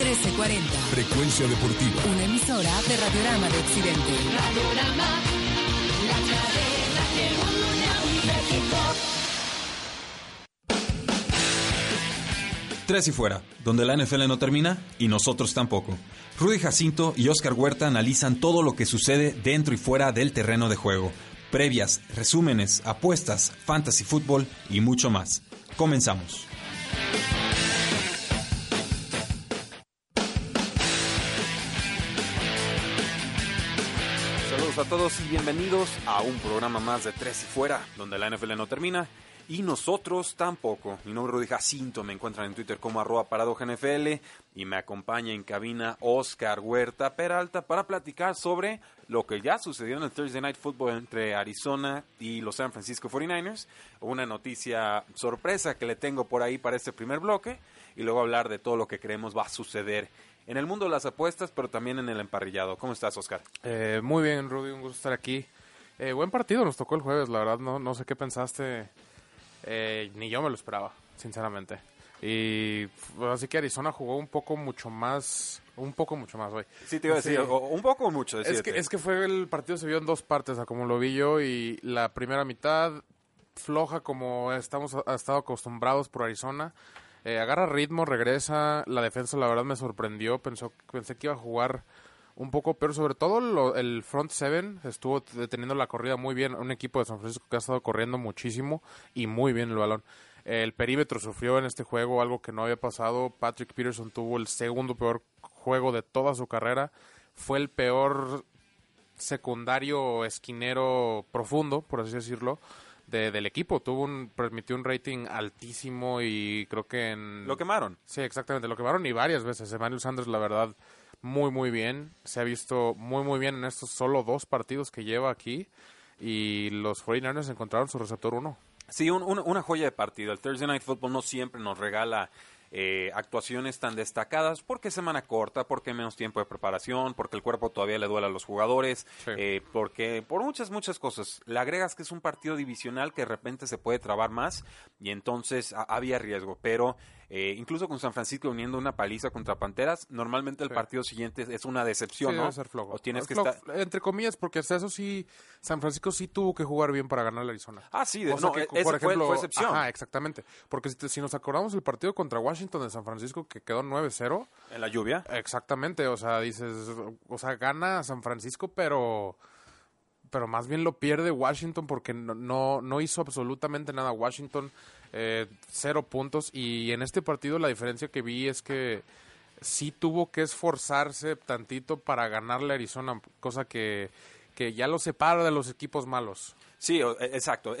1340. Frecuencia deportiva. Una emisora de Radiorama de Occidente. Radiorama, la cadena que une a México. Tres y fuera, donde la NFL no termina y nosotros tampoco. Rudy Jacinto y Oscar Huerta analizan todo lo que sucede dentro y fuera del terreno de juego. Previas, resúmenes, apuestas, fantasy fútbol y mucho más. Comenzamos. Saludos a todos y bienvenidos a un programa más de Tres y Fuera, donde la NFL no termina y nosotros tampoco. Mi nombre es Rudy Jacinto, me encuentran en Twitter como arroba NFL y me acompaña en cabina Oscar Huerta Peralta para platicar sobre lo que ya sucedió en el Thursday Night Football entre Arizona y los San Francisco 49ers. Una noticia sorpresa que le tengo por ahí para este primer bloque y luego hablar de todo lo que creemos va a suceder en el mundo de las apuestas, pero también en el emparrillado. ¿Cómo estás, Oscar? Eh, muy bien, Rudy, un gusto estar aquí. Eh, buen partido nos tocó el jueves, la verdad, no, no sé qué pensaste. Eh, ni yo me lo esperaba, sinceramente. Y pues, así que Arizona jugó un poco mucho más, un poco mucho más hoy. Sí, te iba a decir, o- un poco o mucho. Es que, es que fue el partido se vio en dos partes, a como lo vi yo, y la primera mitad floja como estamos ha estado acostumbrados por Arizona. Eh, agarra ritmo, regresa. La defensa, la verdad, me sorprendió. Pensó, pensé que iba a jugar un poco peor. Sobre todo lo- el front seven estuvo deteniendo la corrida muy bien. Un equipo de San Francisco que ha estado corriendo muchísimo y muy bien el balón. El perímetro sufrió en este juego algo que no había pasado. Patrick Peterson tuvo el segundo peor juego de toda su carrera. Fue el peor secundario esquinero profundo, por así decirlo, de- del equipo. Tuvo un, permitió un rating altísimo y creo que en... Lo quemaron. Sí, exactamente, lo quemaron y varias veces. Emmanuel Sanders, la verdad, muy, muy bien. Se ha visto muy, muy bien en estos solo dos partidos que lleva aquí. Y los 49ers encontraron su receptor uno. Sí, un- un- una joya de partido. El Thursday Night Football no siempre nos regala eh, actuaciones tan destacadas porque semana corta, porque menos tiempo de preparación, porque el cuerpo todavía le duele a los jugadores, Sí. eh, porque por muchas, muchas cosas. Le agregas que es un partido divisional que de repente se puede trabar más y entonces a- había riesgo. Pero eh, incluso con San Francisco uniendo una paliza contra Panteras, normalmente el Sí. partido siguiente es una decepción, Sí, ¿no? debe ser flojo. O tienes Es que flojo, estar... Entre comillas, porque hasta eso sí, San Francisco sí tuvo que jugar bien para ganar a Arizona. Ah, sí, de- Cosa no, que, e- por fue, ejemplo, fue excepción. Ajá, exactamente. Porque si, te- si nos acordamos el partido contra Washington de San Francisco que quedó 9-0, En la lluvia. exactamente, o sea, dices, o sea, gana San Francisco, pero pero más bien lo pierde Washington porque no, no, no hizo absolutamente nada Washington, eh, cero puntos y en este partido la diferencia que vi es que sí tuvo que esforzarse tantito para ganarle a Arizona, cosa que, que ya lo separa de los equipos malos. Sí, e- exacto.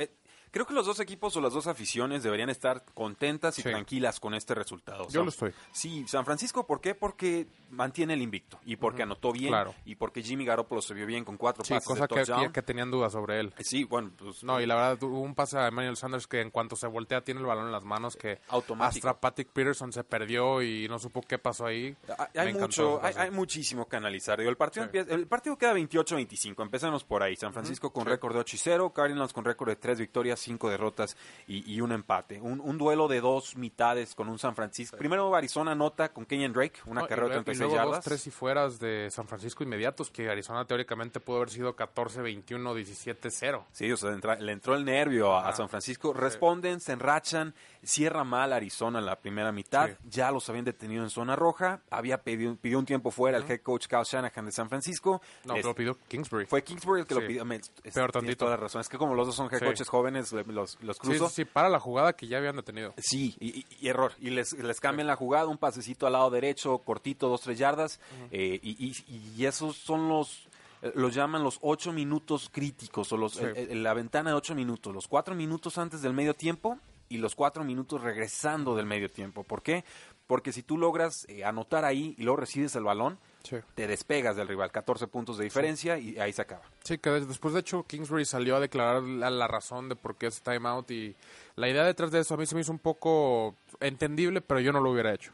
Creo que los dos equipos o las dos aficiones deberían estar contentas y Sí. tranquilas con este resultado. Yo San- lo estoy. Sí, San Francisco, ¿por qué? Porque mantiene el invicto y porque anotó bien claro. y porque Jimmy Garoppolo se vio bien con cuatro Sí, pases cosa de que, touchdown. que, que tenían dudas sobre él. Sí, bueno, pues No, y la verdad, hubo un pase a Emmanuel Sanders que en cuanto se voltea tiene el balón en las manos que Automático. hasta Patrick Peterson se perdió y no supo qué pasó ahí. Hay, Me mucho, hay, hay muchísimo que analizar. Digo, el, partido Sí. empieza- el partido queda 28-25. Empecemos por ahí. San Francisco con récord de 8 y 0. Cardinals con récord de 3 victorias, 5 derrotas y, y un empate. Un, un duelo de dos mitades con un San Francisco. Primero Arizona anota con Kenyan Drake, una No, y carrera de luego- y 36 luego yardas. dos, tres y fueras de San Francisco inmediatos, que Arizona teóricamente pudo haber sido 14-21, 17-0. Sí, o sea, entra- le entró el nervio a. San Francisco. Responden, se enrachan, cierra mal Arizona en la primera mitad. Sí. Ya los habían detenido en zona roja. Había pedido, pidió un tiempo fuera el head coach Kyle Shanahan de San Francisco. No, Les- lo pidió Kingsbury. Fue Kingsbury el que lo pidió. Me- es- Peor tantito. toda la razón. Es que como los dos son head Sí. coaches jóvenes, los, los cruzo. sí, sí, para la jugada que ya habían detenido. Sí, y, y- y error. Y les, les cambian la jugada, un pasecito al lado derecho, cortito, dos, tres yardas. eh, y, y- y esos son los, eh, los llaman los ocho minutos críticos, o los, Sí. la ventana de ocho minutos. Los cuatro minutos antes del medio tiempo y los cuatro minutos regresando del medio tiempo. ¿Por qué? porque si tú logras eh, anotar ahí y luego recibes el balón, Sí. te despegas del rival, 14 puntos de diferencia y ahí se acaba. Sí, que des- después de hecho Kingsbury salió a declarar la, la razón de por qué es timeout y la idea detrás de eso a mí se me hizo un poco entendible, pero yo no lo hubiera hecho.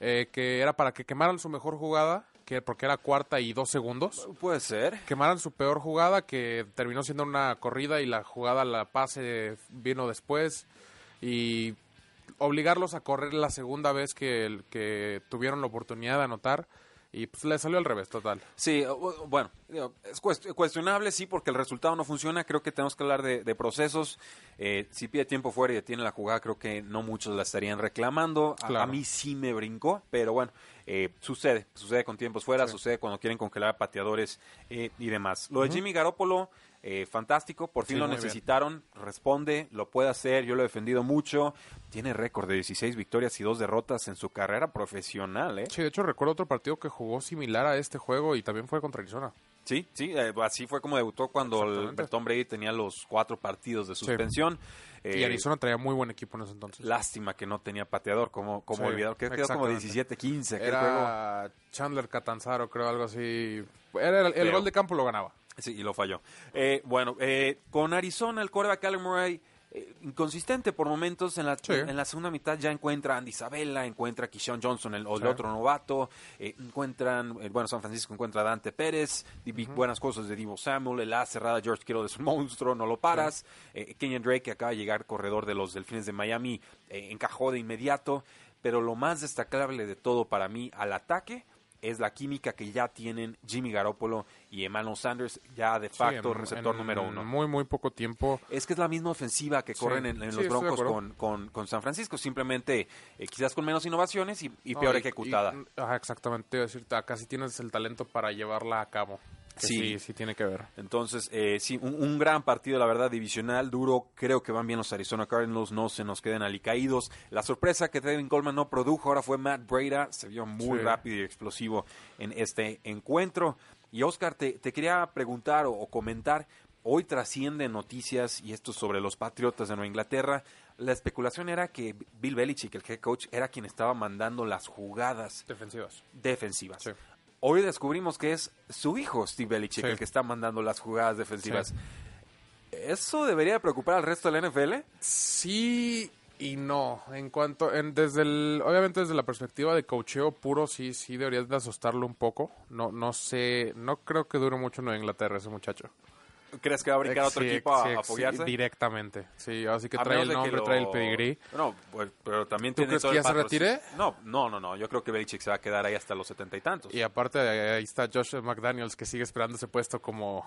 Eh, que era para que quemaran su mejor jugada, que porque era cuarta y dos segundos. Puede ser. Quemaran su peor jugada, que terminó siendo una corrida y la jugada, la pase vino después. Y obligarlos a correr la segunda vez que, el- que tuvieron la oportunidad de anotar. Y pues le salió al revés, total. Sí, bueno, es cuest- cuestionable, sí, porque el resultado no funciona. Creo que tenemos que hablar de, de procesos. Eh, si pide tiempo fuera y detiene la jugada, creo que no muchos la estarían reclamando. A, Claro. a mí sí me brincó, pero bueno, eh, sucede. Sucede con tiempos fuera, sucede cuando quieren congelar a pateadores eh, y demás. Lo de Jimmy Garoppolo, eh, fantástico. Por fin Sí, lo bien. necesitaron. Responde, lo puede hacer. Yo lo he defendido mucho. Tiene récord de 16 victorias y dos derrotas en su carrera profesional, ¿eh? Sí, de hecho recuerdo otro partido que jugó similar a este juego y también fue contra Arizona. Sí, sí, eh, así fue como debutó cuando el. Tom Brady tenía los cuatro partidos de suspensión. y Eh, Arizona traía muy buen equipo en ese entonces. Lástima que no tenía pateador, como, como Sí, olvidar, que quedó como exactamente. 17-15 aquel juego. Era Chandler Catanzaro, creo, algo así. Era el, gol de campo lo ganaba. Sí, y lo falló. Eh, bueno, eh, con Arizona, el coreback Kyler Murray, eh, inconsistente por momentos. En la, Sí. en la segunda mitad ya encuentra a Andy Isabella, encuentra a Keyshawn Johnson, el, el Sí. otro novato. eh, encuentran, eh, bueno, San Francisco encuentra a Dante Pérez. buenas cosas de Divo Samuel. El A cerrada George Kittle es un monstruo, no lo paras. Eh, Kenyon Drake, que acaba de llegar corredor de los Delfines de Miami, encajó de inmediato. Pero lo más destacable de todo para mí al ataque es la química que ya tienen Jimmy Garoppolo y Emmanuel Sanders, ya de facto Sí, en- receptor en número uno. Muy, muy poco tiempo. Es que es la misma ofensiva que Sí. corren en, en Sí, los Broncos con, con- con San Francisco, simplemente eh, quizás con menos innovaciones y, y No, peor y- ejecutada. y- exactamente. A decir, acá sí tienes el talento para llevarla a cabo. Sí. sí, sí tiene que ver. Entonces, eh, sí, un, un gran partido, la verdad, divisional, duro. Creo que van bien los Arizona Cardinals, no se nos queden alicaídos. La sorpresa que Devin Coleman no produjo ahora fue Matt Breda. Se vio muy Sí. rápido y explosivo en este encuentro. Y Oscar, te, te quería preguntar o, o comentar. Hoy trascienden noticias, y esto sobre los Patriotas de Nueva Inglaterra. La especulación era que Bill Belichick, el head coach, era quien estaba mandando las jugadas Defensivas. defensivas. Sí. Hoy descubrimos que es su hijo, Steve Belichick, Sí. el que está mandando las jugadas defensivas. ¿Eso debería preocupar al resto de la NFL? Sí y no. En cuanto, en, desde el, obviamente desde la perspectiva de cocheo puro, sí, sí deberías de asustarlo un poco. No, no sé, no creo que dure mucho en Inglaterra ese muchacho. ¿Crees que va a brincar otro equipo a, sí, a apoyarse? directamente. Sí, así que A trae el nombre, lo- trae el pedigrí. No, pues, pero también ¿Tú tiene crees todo que ya se retire? No, no, no, no. Yo creo que Belichick se va a quedar ahí hasta los setenta y tantos. Y aparte ahí está Josh McDaniels que sigue esperando ese puesto como...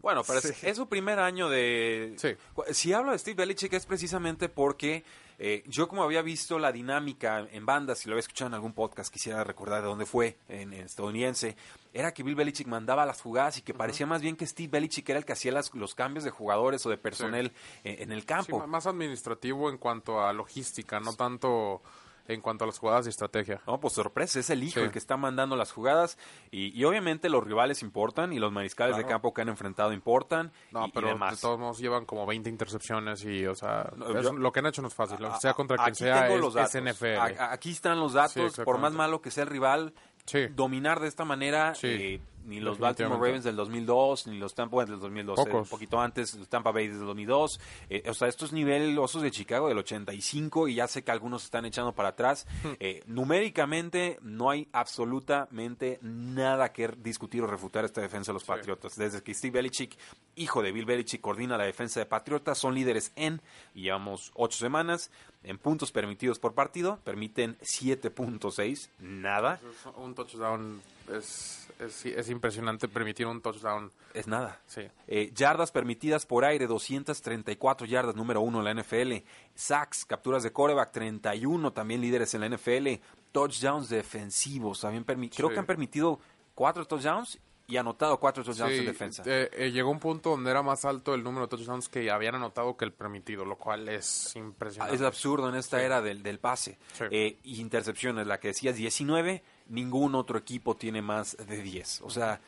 Bueno, pero es, Sí. es su primer año de... Sí. Si hablo de Steve Belichick es precisamente porque eh, yo como había visto la dinámica en bandas, si lo había escuchado en algún podcast, quisiera recordar de dónde fue, en, en estadounidense, era que Bill Belichick mandaba las jugadas y que parecía más bien que Steve Belichick era el que hacía las- los cambios de jugadores o de personal eh, en el campo. más administrativo en cuanto a logística, no tanto en cuanto a las jugadas de estrategia. No, pues sorpresa, es el hijo Sí. el que está mandando las jugadas y, y obviamente los rivales importan y los mariscales de campo que han enfrentado importan No, y, y pero de todos modos llevan como 20 intercepciones y, o sea, No, es- yo- lo que han hecho no es fácil. A- sea contra quien sea, es, es. NFL. A- aquí están los datos. Sí, por más malo que sea el rival, Sí. dominar de esta manera, eh, ni los Baltimore. Ravens del 2002, ni los Tampa bueno, del 2002, eh, un poquito antes, los Tampa Bay del 2002. eh, o sea, estos nivel osos de Chicago del 85 y ya sé que algunos están echando para atrás. Hmm. Eh, numéricamente no hay absolutamente nada que discutir o refutar esta defensa de los Patriotas. Desde que Steve Belichick, hijo de Bill Belichick, coordina la defensa de Patriotas, son líderes en, y llevamos ocho semanas, en puntos permitidos por partido, permiten 7.6, nada, Un touchdown es, es, es impresionante permitir un touchdown. es nada. Sí. Eh, yardas permitidas por aire, 234 yardas, número uno en la NFL. Sacks, capturas de coreback, 31, también líderes en la NFL. Touchdowns defensivos, también permi- creo Sí. que han permitido cuatro touchdowns y anotado cuatro touchdowns Sí, en defensa. eh, eh, llegó un punto donde era más alto el número de touchdowns que habían anotado que el permitido, lo cual es impresionante. Es absurdo en esta Sí. era del, del pase. Sí. Eh, y intercepciones, la que decías 19, ningún otro equipo tiene más de 10. O sea,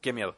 qué miedo.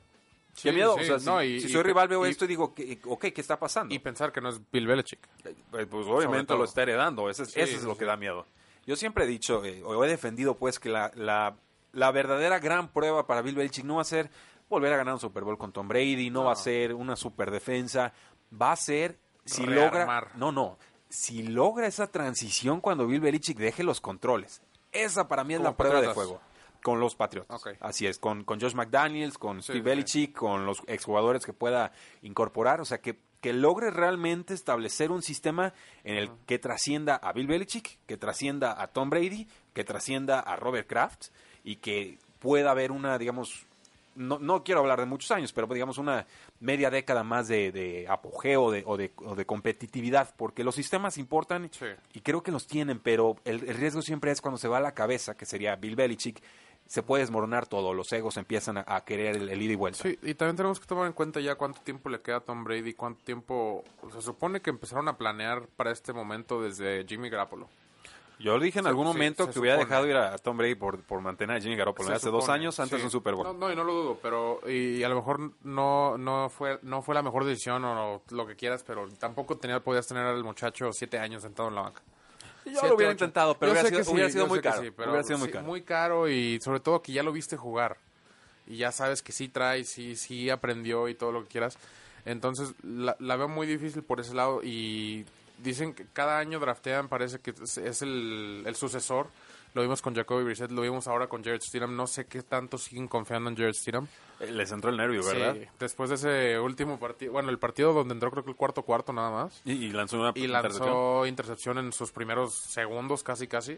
Sí, qué miedo. sí, o sea, si- no, y- si, y- soy rival veo y- esto y digo, ¿qué- ok, ¿qué está pasando? Y pensar que no es Bill Belichick. Eh, Pues obviamente lo está heredando, ese, es- Sí, ese es sí, lo que da miedo. Yo siempre he dicho, eh, o he defendido pues que la, la, la verdadera gran prueba para Bill Belichick no va a ser volver a ganar un Super Bowl con Tom Brady, no, va a ser una super defensa, va a ser si logra... No, no, si logra esa transición cuando Bill Belichick deje los controles. Esa para mí es Como la prueba de fuego. Con los Patriotas. Ok. Así es, con, con Josh McDaniels, con Sí, Steve sí. Belichick, con los exjugadores que pueda incorporar. O sea, que, que logre realmente establecer un sistema en el que trascienda a Bill Belichick, que trascienda a Tom Brady, que trascienda a Robert Kraft y que pueda haber una, digamos, no, no quiero hablar de muchos años, pero digamos una media década más de, de apogeo de- o, de, o de competitividad, porque los sistemas importan Sí. y creo que los tienen, pero el, el riesgo siempre es cuando se va a la cabeza, que sería Bill Belichick, se puede desmoronar todo, los egos empiezan a, a querer el, el ida y vuelta. Sí, y también tenemos que tomar en cuenta ya cuánto tiempo le queda a Tom Brady, cuánto tiempo... Se supone que empezaron a planear para este momento desde Jimmy Garoppolo. Yo le dije en Se- algún momento que hubiera dejado ir a Tom Brady por, por mantener a Jimmy Garoppolo Se hace dos supone, años antes sí. de un Super Bowl. No, no, y no lo dudo, pero y, a lo mejor no no fue no fue la mejor decisión o lo que quieras, pero tampoco tenía, podías tener al muchacho siete años sentado en la banca. Yo Siete, lo hubiera ocho. intentado, pero hubiera sido, sí, hubiera sido muy caro. sí, pero hubiera sido muy sí, caro. muy caro y sobre todo que ya lo viste jugar y ya sabes que sí trae, sí, sí aprendió y todo lo que quieras. Entonces la, la veo muy difícil por ese lado y dicen que cada año draftean, parece que es, el, el sucesor. Lo vimos con Jacoby Brissett, lo vimos ahora con Jared Stidham. No sé qué tanto siguen confiando en Jared Stidham. Eh, Les entró el nervio, ¿verdad? Sí, después de ese último partido, bueno, el partido donde entró creo que el cuarto cuarto nada más. Y, y lanzó una Y intercepción. lanzó intercepción en sus primeros segundos, casi, casi.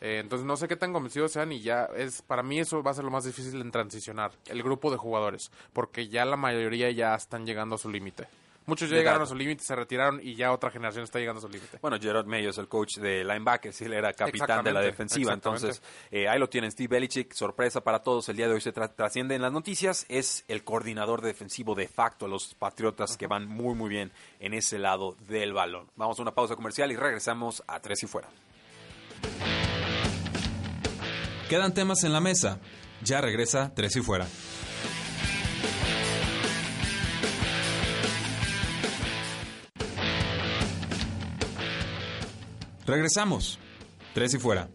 Eh, entonces no sé qué tan convencidos sean y ya es para mí eso va a ser lo más difícil en transicionar el grupo de jugadores porque ya la mayoría ya están llegando a su límite. Muchos ya De llegaron a su límite, se retiraron y ya otra generación está llegando a su límite. Bueno, Gerard Mayo es el coach de linebackers, él era capitán de la defensiva, entonces eh, ahí lo tienen Steve Belichick, sorpresa para todos, el día de hoy se tra- trasciende en las noticias, es el coordinador defensivo de facto de los Patriotas que van muy muy bien en ese lado del balón. Vamos a una pausa comercial y regresamos a Tres y Fuera. Quedan temas en la mesa. Ya regresa Tres y Fuera. Regresamos. Tres y Fuera.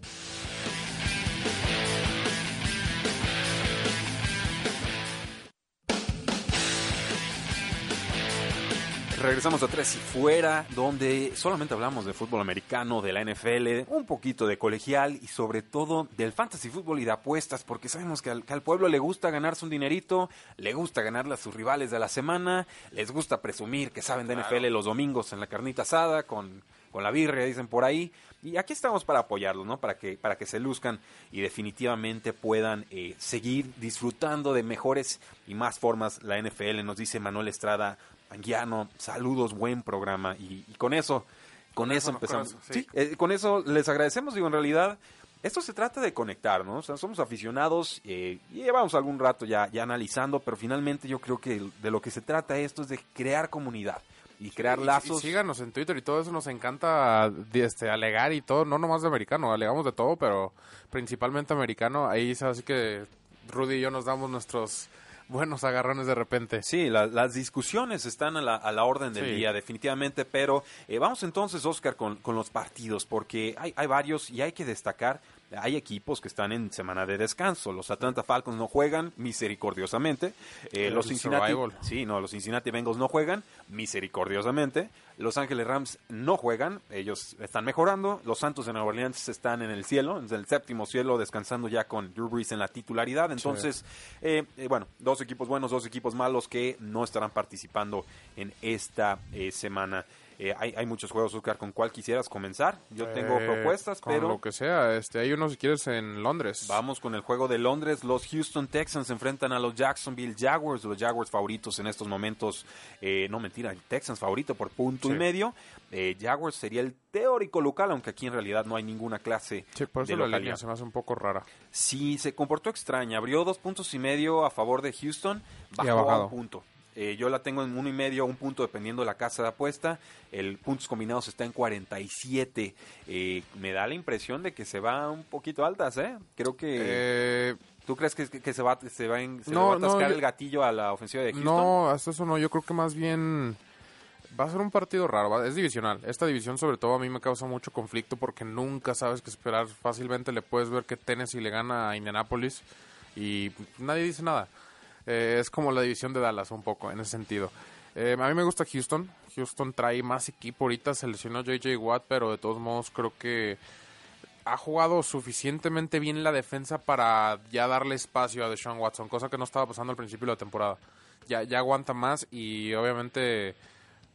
Regresamos a Tres y Fuera, donde solamente hablamos de fútbol americano, de la NFL, un poquito de colegial y sobre todo del fantasy fútbol y de apuestas, porque sabemos que al, que al pueblo le gusta ganarse un dinerito, le gusta ganarle a sus rivales de la semana, les gusta presumir que saben de NFL los domingos en la carnita asada, con, con la birria, dicen por ahí. Y aquí estamos para apoyarlos, ¿no? Para que, para que se luzcan y definitivamente puedan eh, seguir disfrutando de mejores y más formas la NFL, nos dice Manuel Estrada Anguiano, saludos, buen programa. Y, y con eso, con eso con empezamos. eso, sí, sí. eh, con eso les agradecemos, digo, en realidad, esto se trata de conectar, ¿no? O sea, somos aficionados eh, y llevamos algún rato ya, ya analizando, pero finalmente yo creo que de lo que se trata esto es de crear comunidad y crear lazos. Y, síganos en Twitter y todo eso, nos encanta este, alegar y todo, no nomás de americano, alegamos de todo, pero principalmente americano. Ahí así que Rudy y yo nos damos nuestros buenos agarrones de repente. Sí, la- las discusiones están a la, a la orden del Sí. día, definitivamente, pero eh, vamos entonces, Oscar, con, con los partidos, porque hay, hay varios y hay que destacar, hay equipos que están en semana de descanso. Los Atlanta Falcons no juegan misericordiosamente. Eh, los Cincinnati, survival. sí, no, los Cincinnati Bengals no juegan misericordiosamente. Los Ángeles Rams no juegan, ellos están mejorando. Los Santos de Nueva Orleans están en el cielo, en el séptimo cielo, descansando ya con Drew Brees en la titularidad. Entonces, eh, eh, bueno, dos equipos buenos, dos equipos malos que no estarán participando en esta eh, semana. Eh, hay, hay muchos juegos, Oscar, ¿con cuál quisieras comenzar? Yo tengo Eh, propuestas, con pero lo que sea, este, hay uno si quieres en Londres. vamos con el juego de Londres. Los Houston Texans se enfrentan a los Jacksonville Jaguars, los Jaguars favoritos en estos momentos. Eh, no, mentira, el Texans favorito por punto y medio. Eh, Jaguars sería el teórico local, aunque aquí en realidad no hay ninguna clase Sí, por de eso la localidad. línea se me hace un poco rara. Sí, se comportó extraña. Abrió dos puntos y medio a favor de Houston, bajó a un punto. Eh, yo la tengo en uno y medio, un punto dependiendo de la casa de apuesta. El puntos combinados está en 47. Eh, me da la impresión de que se va un poquito altas, ¿eh? Creo que... Eh, ¿Tú crees que, que se va, se va, en- se le No, va a atascar el gatillo a la ofensiva de Houston? no, hasta eso no, yo creo que más bien Va a ser un partido raro, va- es divisional. Esta división sobre todo a mí me causa mucho conflicto porque nunca sabes qué esperar. Fácilmente le puedes ver que Tennessee le gana a Indianapolis y nadie dice nada. Eh, es como la división de Dallas un poco en ese sentido. Eh, a mí me gusta Houston. Houston trae más equipo ahorita, se lesionó JJ Watt, pero de todos modos creo que ha jugado suficientemente bien la defensa para ya darle espacio a Deshaun Watson, cosa que no estaba pasando al principio de la temporada. Ya, ya aguanta más y obviamente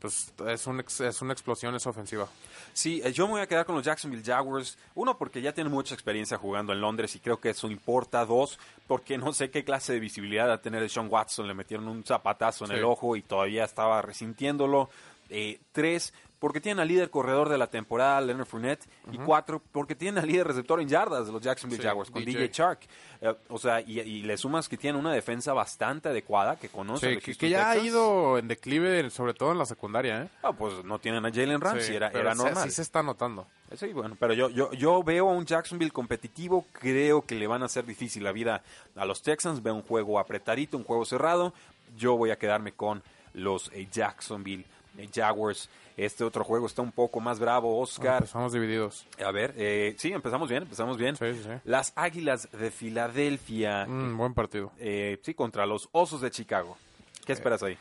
pues es, un ex- es una explosión esa ofensiva. Sí, eh, yo me voy a quedar con los Jacksonville Jaguars. Uno, porque ya tienen mucha experiencia jugando en Londres y creo que eso importa. Dos, porque no sé qué clase de visibilidad va a tener Sean Watson. Le metieron un zapatazo en Sí. el ojo y todavía estaba resintiéndolo. Eh, tres, porque tienen al líder corredor de la temporada, Leonard Fournette. Y cuatro, porque tienen al líder receptor en yardas de los Jacksonville Sí, Jaguars, con DJ. DJ, Chark. Eh, o sea, y, y le sumas que tienen una defensa bastante adecuada, que conoce Sí, que, ya ha ido en declive, sobre todo en la secundaria. ¿eh? Ah, pues no tienen a Jalen Ramsey, Sí, era, pero era normal. Sí se está notando. Sí, bueno, pero yo, yo, yo veo a un Jacksonville competitivo, creo que le van a hacer difícil la vida a los Texans, veo un juego apretadito, un juego cerrado, yo voy a quedarme con los eh, Jacksonville Jaguars. Este otro juego está un poco más bravo, Oscar. Estamos divididos. A ver, eh, sí, empezamos bien, empezamos bien. Sí, sí, sí. Las Águilas de Filadelfia, Mm, buen partido. eh, sí, contra los Osos de Chicago. ¿Qué esperas ahí?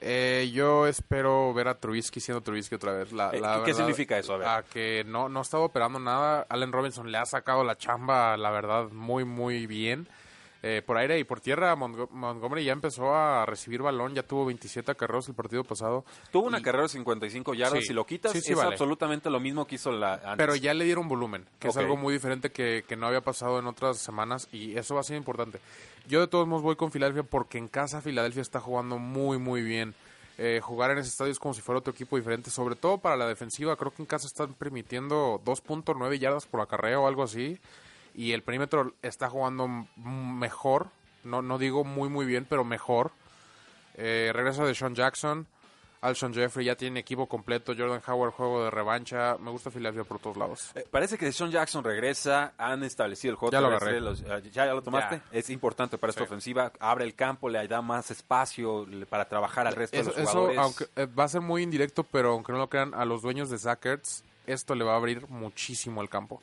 Eh, yo espero ver a Trubisky siendo Trubisky otra vez. La, Eh, la ¿qué- verdad, significa eso? A ver. que no, no ha estado operando nada. Allen Robinson le ha sacado la chamba, la verdad, muy, muy bien. Eh, por aire y por tierra, Montgo- Montgomery ya empezó a recibir balón, ya tuvo 27 acarreos el partido pasado. Tuvo una carrera de 55 yardas, Sí, si lo quitas, sí, sí, es vale. absolutamente lo mismo que hizo la antes. Pero ya le dieron volumen, que es algo muy diferente que, que no había pasado en otras semanas y eso va a ser importante. Yo de todos modos voy con Filadelfia porque en casa Filadelfia está jugando muy muy bien. Eh, jugar en ese estadio es como si fuera otro equipo diferente, sobre todo para la defensiva. Creo que en casa están permitiendo 2.9 yardas por acarreo o algo así. Y el perímetro está jugando mejor. No, no digo muy muy bien, pero mejor. Eh, regresa de Sean Jackson. Alshon Jeffrey ya tiene equipo completo. Jordan Howard, juego de revancha. Me gusta Filadelfia por todos lados. Eh, parece que Sean Jackson regresa, han establecido el juego Ya lo agarré. los- eh, ¿ya, ya lo tomaste? Ya. Es importante para esta Sí. ofensiva, abre el campo, le da más espacio para trabajar al resto Eso, de los eso, jugadores. aunque eh, va a ser muy indirecto, pero aunque no lo crean, a los dueños de Zackers, esto le va a abrir muchísimo el campo.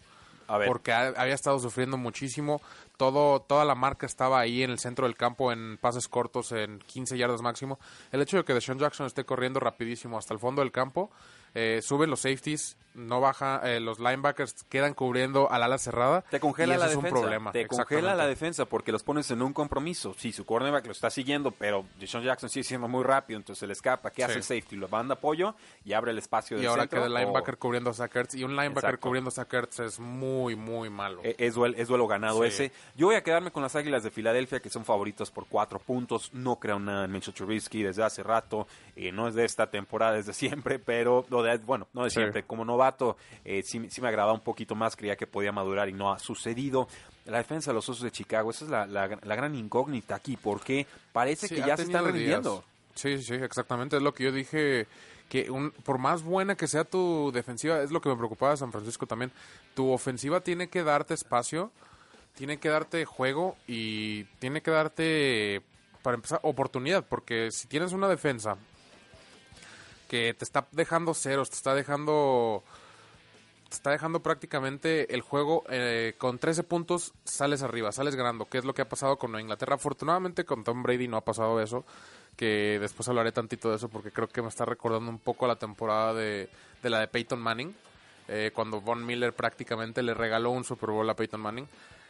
Porque ha- había estado sufriendo muchísimo. Todo, toda la marca estaba ahí en el centro del campo en pases cortos, en 15 yardas máximo. El hecho de que Deshaun Jackson esté corriendo rapidísimo hasta el fondo del campo, eh, suben los safeties, no baja, eh, los linebackers quedan cubriendo al ala cerrada. te congela y eso la es defensa. un problema. Te congela la defensa porque los pones en un compromiso. Sí, su cornerback lo está siguiendo, pero Sean Jackson sigue siendo muy rápido, entonces se le escapa. ¿Qué Sí. hace el safety? Lo manda apoyo y abre el espacio del Y ahora centro, queda el o- linebacker cubriendo a Zackers. Y un linebacker Exacto. cubriendo a Zackers es muy, muy malo. Eh, Es duelo, es duelo ganado Sí. ese. Yo voy a quedarme con las Águilas de Filadelfia, que son favoritos por cuatro puntos. No creo nada en Mitchell Trubisky desde hace rato. Eh, no es de esta temporada, es de siempre, pero, de, bueno, no de Sí. siempre. Como novato, eh, sí, sí me agradaba un poquito más. Creía que podía madurar y no ha sucedido. La defensa de los Osos de Chicago, esa es la, la- la gran incógnita aquí, porque parece Sí, que ya se están días. rindiendo. Sí, sí, exactamente. Es lo que yo dije. Que un, por más buena que sea tu defensiva, es lo que me preocupaba de San Francisco también. Tu ofensiva tiene que darte espacio, tiene que darte juego y tiene que darte, para empezar, oportunidad. Porque si tienes una defensa que te está dejando ceros, te está dejando te está dejando prácticamente el juego eh, con 13 puntos, sales arriba, sales ganando, que es lo que ha pasado con Inglaterra. Afortunadamente con Tom Brady no ha pasado eso, que después hablaré tantito de eso porque creo que me está recordando un poco a la temporada de, de la de Peyton Manning, eh, cuando Von Miller prácticamente le regaló un Super Bowl a Peyton Manning.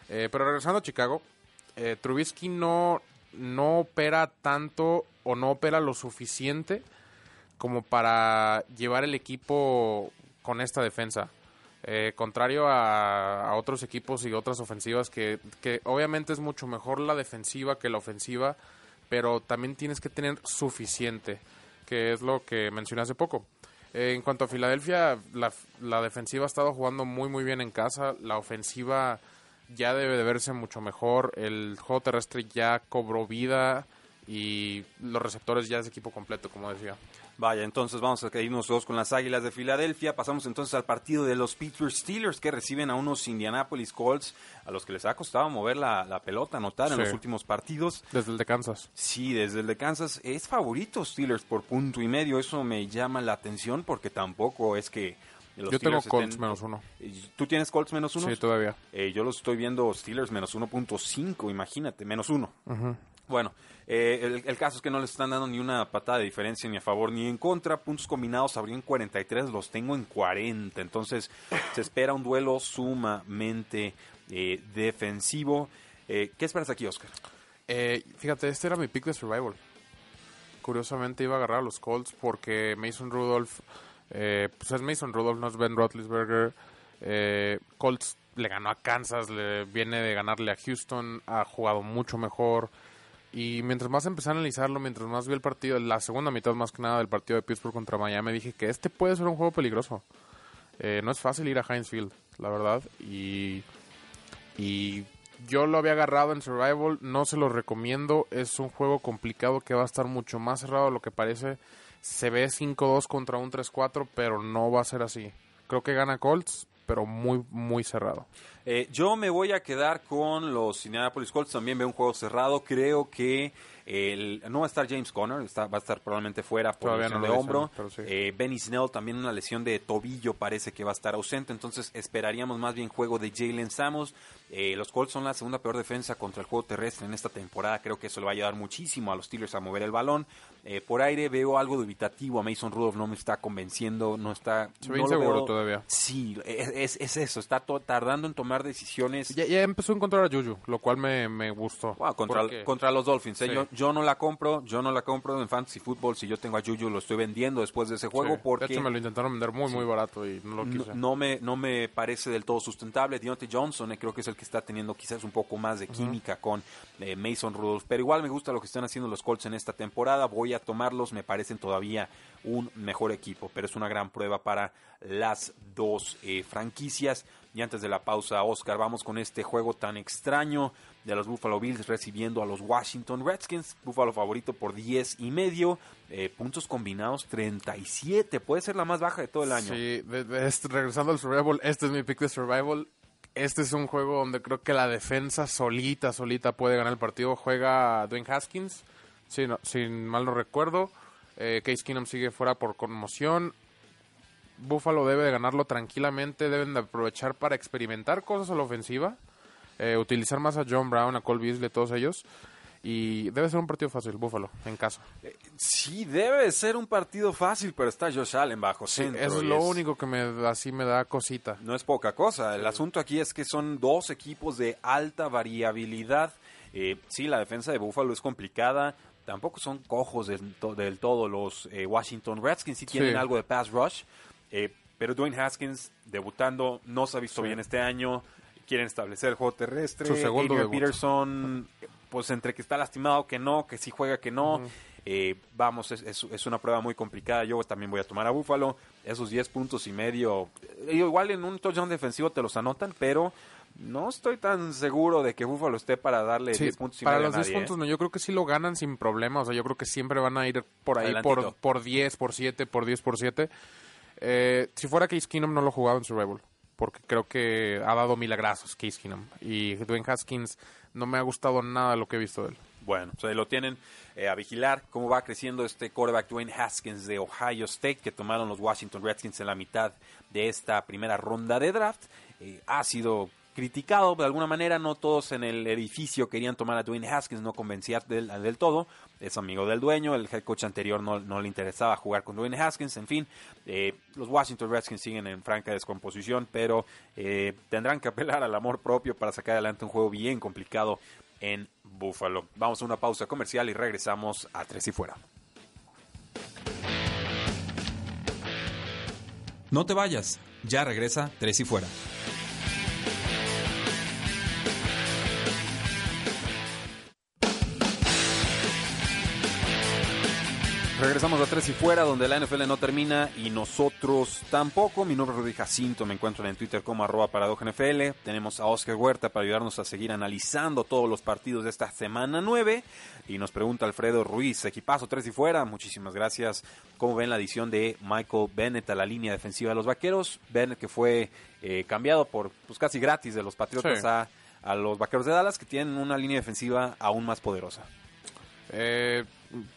Eh, pero regresando a Chicago, eh, Trubisky no, no opera tanto o no opera lo suficiente como para llevar el equipo con esta defensa. Eh, contrario a, otros equipos y otras ofensivas que, que obviamente es mucho mejor la defensiva que la ofensiva, pero también tienes que tener suficiente, que es lo que mencioné hace poco. Eh, en cuanto a Filadelfia, la, la defensiva ha estado jugando muy muy bien en casa, la ofensiva ya debe de verse mucho mejor, el juego terrestre ya cobró vida y los receptores ya es equipo completo, como decía. Vaya, entonces vamos a irnos dos con las Águilas de Filadelfia. Pasamos entonces al partido de los Pittsburgh Steelers que reciben a unos Indianapolis Colts a los que les ha costado mover la, la pelota, anotar en los últimos partidos. Desde el de Kansas. Sí, desde el de Kansas es favorito Steelers por punto y medio. Eso me llama la atención porque tampoco es que los Yo tengo Colts estén- menos uno. ¿Tú tienes Colts menos uno? Sí, todavía. Eh, yo los estoy viendo Steelers menos 1.5, imagínate, menos uno. Bueno, eh, el, el caso es que no les están dando ni una patada de diferencia ni a favor ni en contra. Puntos combinados habrían 43, los tengo en 40. Entonces se espera un duelo sumamente eh, defensivo. Eh, ¿Qué esperas aquí, Oscar? Eh, fíjate, este era mi pick de Survival. Curiosamente iba a agarrar a los Colts porque Mason Rudolph, eh, pues es Mason Rudolph, no es Ben Roethlisberger. Colts le ganó a Kansas, le viene de ganarle a Houston, ha jugado mucho mejor. Y mientras más empecé a analizarlo, mientras más vi el partido, la segunda mitad más que nada del partido de Pittsburgh contra Miami, dije que este puede ser un juego peligroso. Eh, no es fácil ir a Heinz Field, la verdad. Y, y yo lo había agarrado en Survival, no se lo recomiendo. Es un juego complicado que va a estar mucho más cerrado de lo que parece. Se ve 5-2 contra un 3-4, pero no va a ser así. Creo que gana Colts, pero muy, muy cerrado. Eh, yo me voy a quedar con los Indianapolis Colts. También veo un juego cerrado. Creo que el- no va a estar James Conner, está, va a estar probablemente fuera por Todavía lesión no de hombro. dicen, sí. Eh, Benny Snell también una lesión de tobillo parece que va a estar ausente. Entonces esperaríamos más bien juego de Jalen Samos. Eh, los Colts son la segunda peor defensa contra el juego terrestre en esta temporada. Creo que eso le va a ayudar muchísimo a los Steelers a mover el balón. Eh, por aire veo algo dubitativo. A Mason Rudolph no me está convenciendo. No está. Se ve no inseguro todavía. Sí, es, es- es eso. Está tardando en tomar decisiones. Ya, ya empezó a encontrar a Juju, lo cual me, me gustó. Wow, contra, Porque- contra los Dolphins. ¿eh? Sí. Yo, yo no la compro, yo no la compro en Fantasy Football. Si yo tengo a Juju, lo estoy vendiendo después de ese juego Sí. porque De hecho, me lo intentaron vender muy, muy barato y no lo quise. no me, no me parece del todo sustentable. Deontay Johnson eh, creo que es el que está teniendo quizás un poco más de química con eh, Mason Rudolph. Pero igual me gusta lo que están haciendo los Colts en esta temporada. Voy a tomarlos, me parecen todavía un mejor equipo. Pero es una gran prueba para las dos eh, franquicias. Y antes de la pausa, Oscar, vamos con este juego tan extraño de los Buffalo Bills recibiendo a los Washington Redskins. Buffalo favorito por 10 y medio. Eh, puntos combinados 37. Puede ser la más baja de todo el año. Sí, de- regresando al Survival, este es mi pick de Survival. Este es un juego donde creo que la defensa solita, solita puede ganar el partido. Juega Dwayne Haskins, si, no, si mal no recuerdo. Eh, Case Keenum sigue fuera por conmoción. Buffalo debe de ganarlo tranquilamente. Deben de aprovechar para experimentar cosas a la ofensiva. eh, utilizar más a John Brown, a Cole Beasley, todos ellos. Y debe ser un partido fácil, Buffalo, en casa. Sí, debe ser un partido fácil, pero está Josh Allen bajo Sí, centro. eso es lo único que me así me da cosita. No es poca cosa. El asunto aquí es que son dos equipos de alta variabilidad. Eh, sí, la defensa de Buffalo es complicada. Tampoco son cojos del, to- del todo los eh, Washington Redskins. Sí tienen Sí. algo de pass rush. Eh, pero Dwayne Haskins, debutando, no se ha visto Sí. bien este año. Quieren establecer el juego terrestre. Su segundo Adrian. Peterson, pues entre que está lastimado, que no, que sí juega, que no. Eh, vamos, es, es- es una prueba muy complicada. Yo también voy a tomar a Buffalo. Esos 10 puntos y medio. eh, igual en un touchdown defensivo te los anotan, pero no estoy tan seguro de que Buffalo esté para darle Sí, 10 puntos y para medio los a 10 nadie, puntos ¿eh? no, yo creo que sí lo ganan sin problema, o sea, yo creo que siempre van a ir por ahí por, por 10, por 7, por 10, por 7. Eh, si fuera Case Keenum no lo jugaba en Survival, porque creo que ha dado milagrazos Case Keenum y Dwayne Haskins no me ha gustado nada lo que he visto de él. Bueno, pues ahí lo tienen eh, a vigilar cómo va creciendo este quarterback Dwayne Haskins de Ohio State que tomaron los Washington Redskins en la mitad de esta primera ronda de draft. Eh, ha sido criticado de alguna manera, no todos en el edificio querían tomar a Dwayne Haskins, no convencía del, del todo, es amigo del dueño, el head coach anterior no, no le interesaba jugar con Dwayne Haskins, en fin, eh, los Washington Redskins siguen en franca descomposición, pero eh, tendrán que apelar al amor propio para sacar adelante un juego bien complicado en Buffalo. Vamos a una pausa comercial y regresamos a Tres y Fuera. No te vayas, ya regresa Tres y Fuera. Regresamos a Tres y Fuera, donde la NFL no termina y nosotros tampoco. Mi nombre es Rudy Jacinto, me encuentran en Twitter como arroba NFL. Tenemos a Oscar Huerta para ayudarnos a seguir analizando todos los partidos de esta semana 9. Y nos pregunta Alfredo Ruiz, equipazo Tres y Fuera, muchísimas gracias. ¿Cómo ven la adición de Michael Bennett a la línea defensiva de los Vaqueros? Bennett que fue eh, cambiado por pues casi gratis de los Patriotas Sí. a, a los Vaqueros de Dallas, que tienen una línea defensiva aún más poderosa. Eh,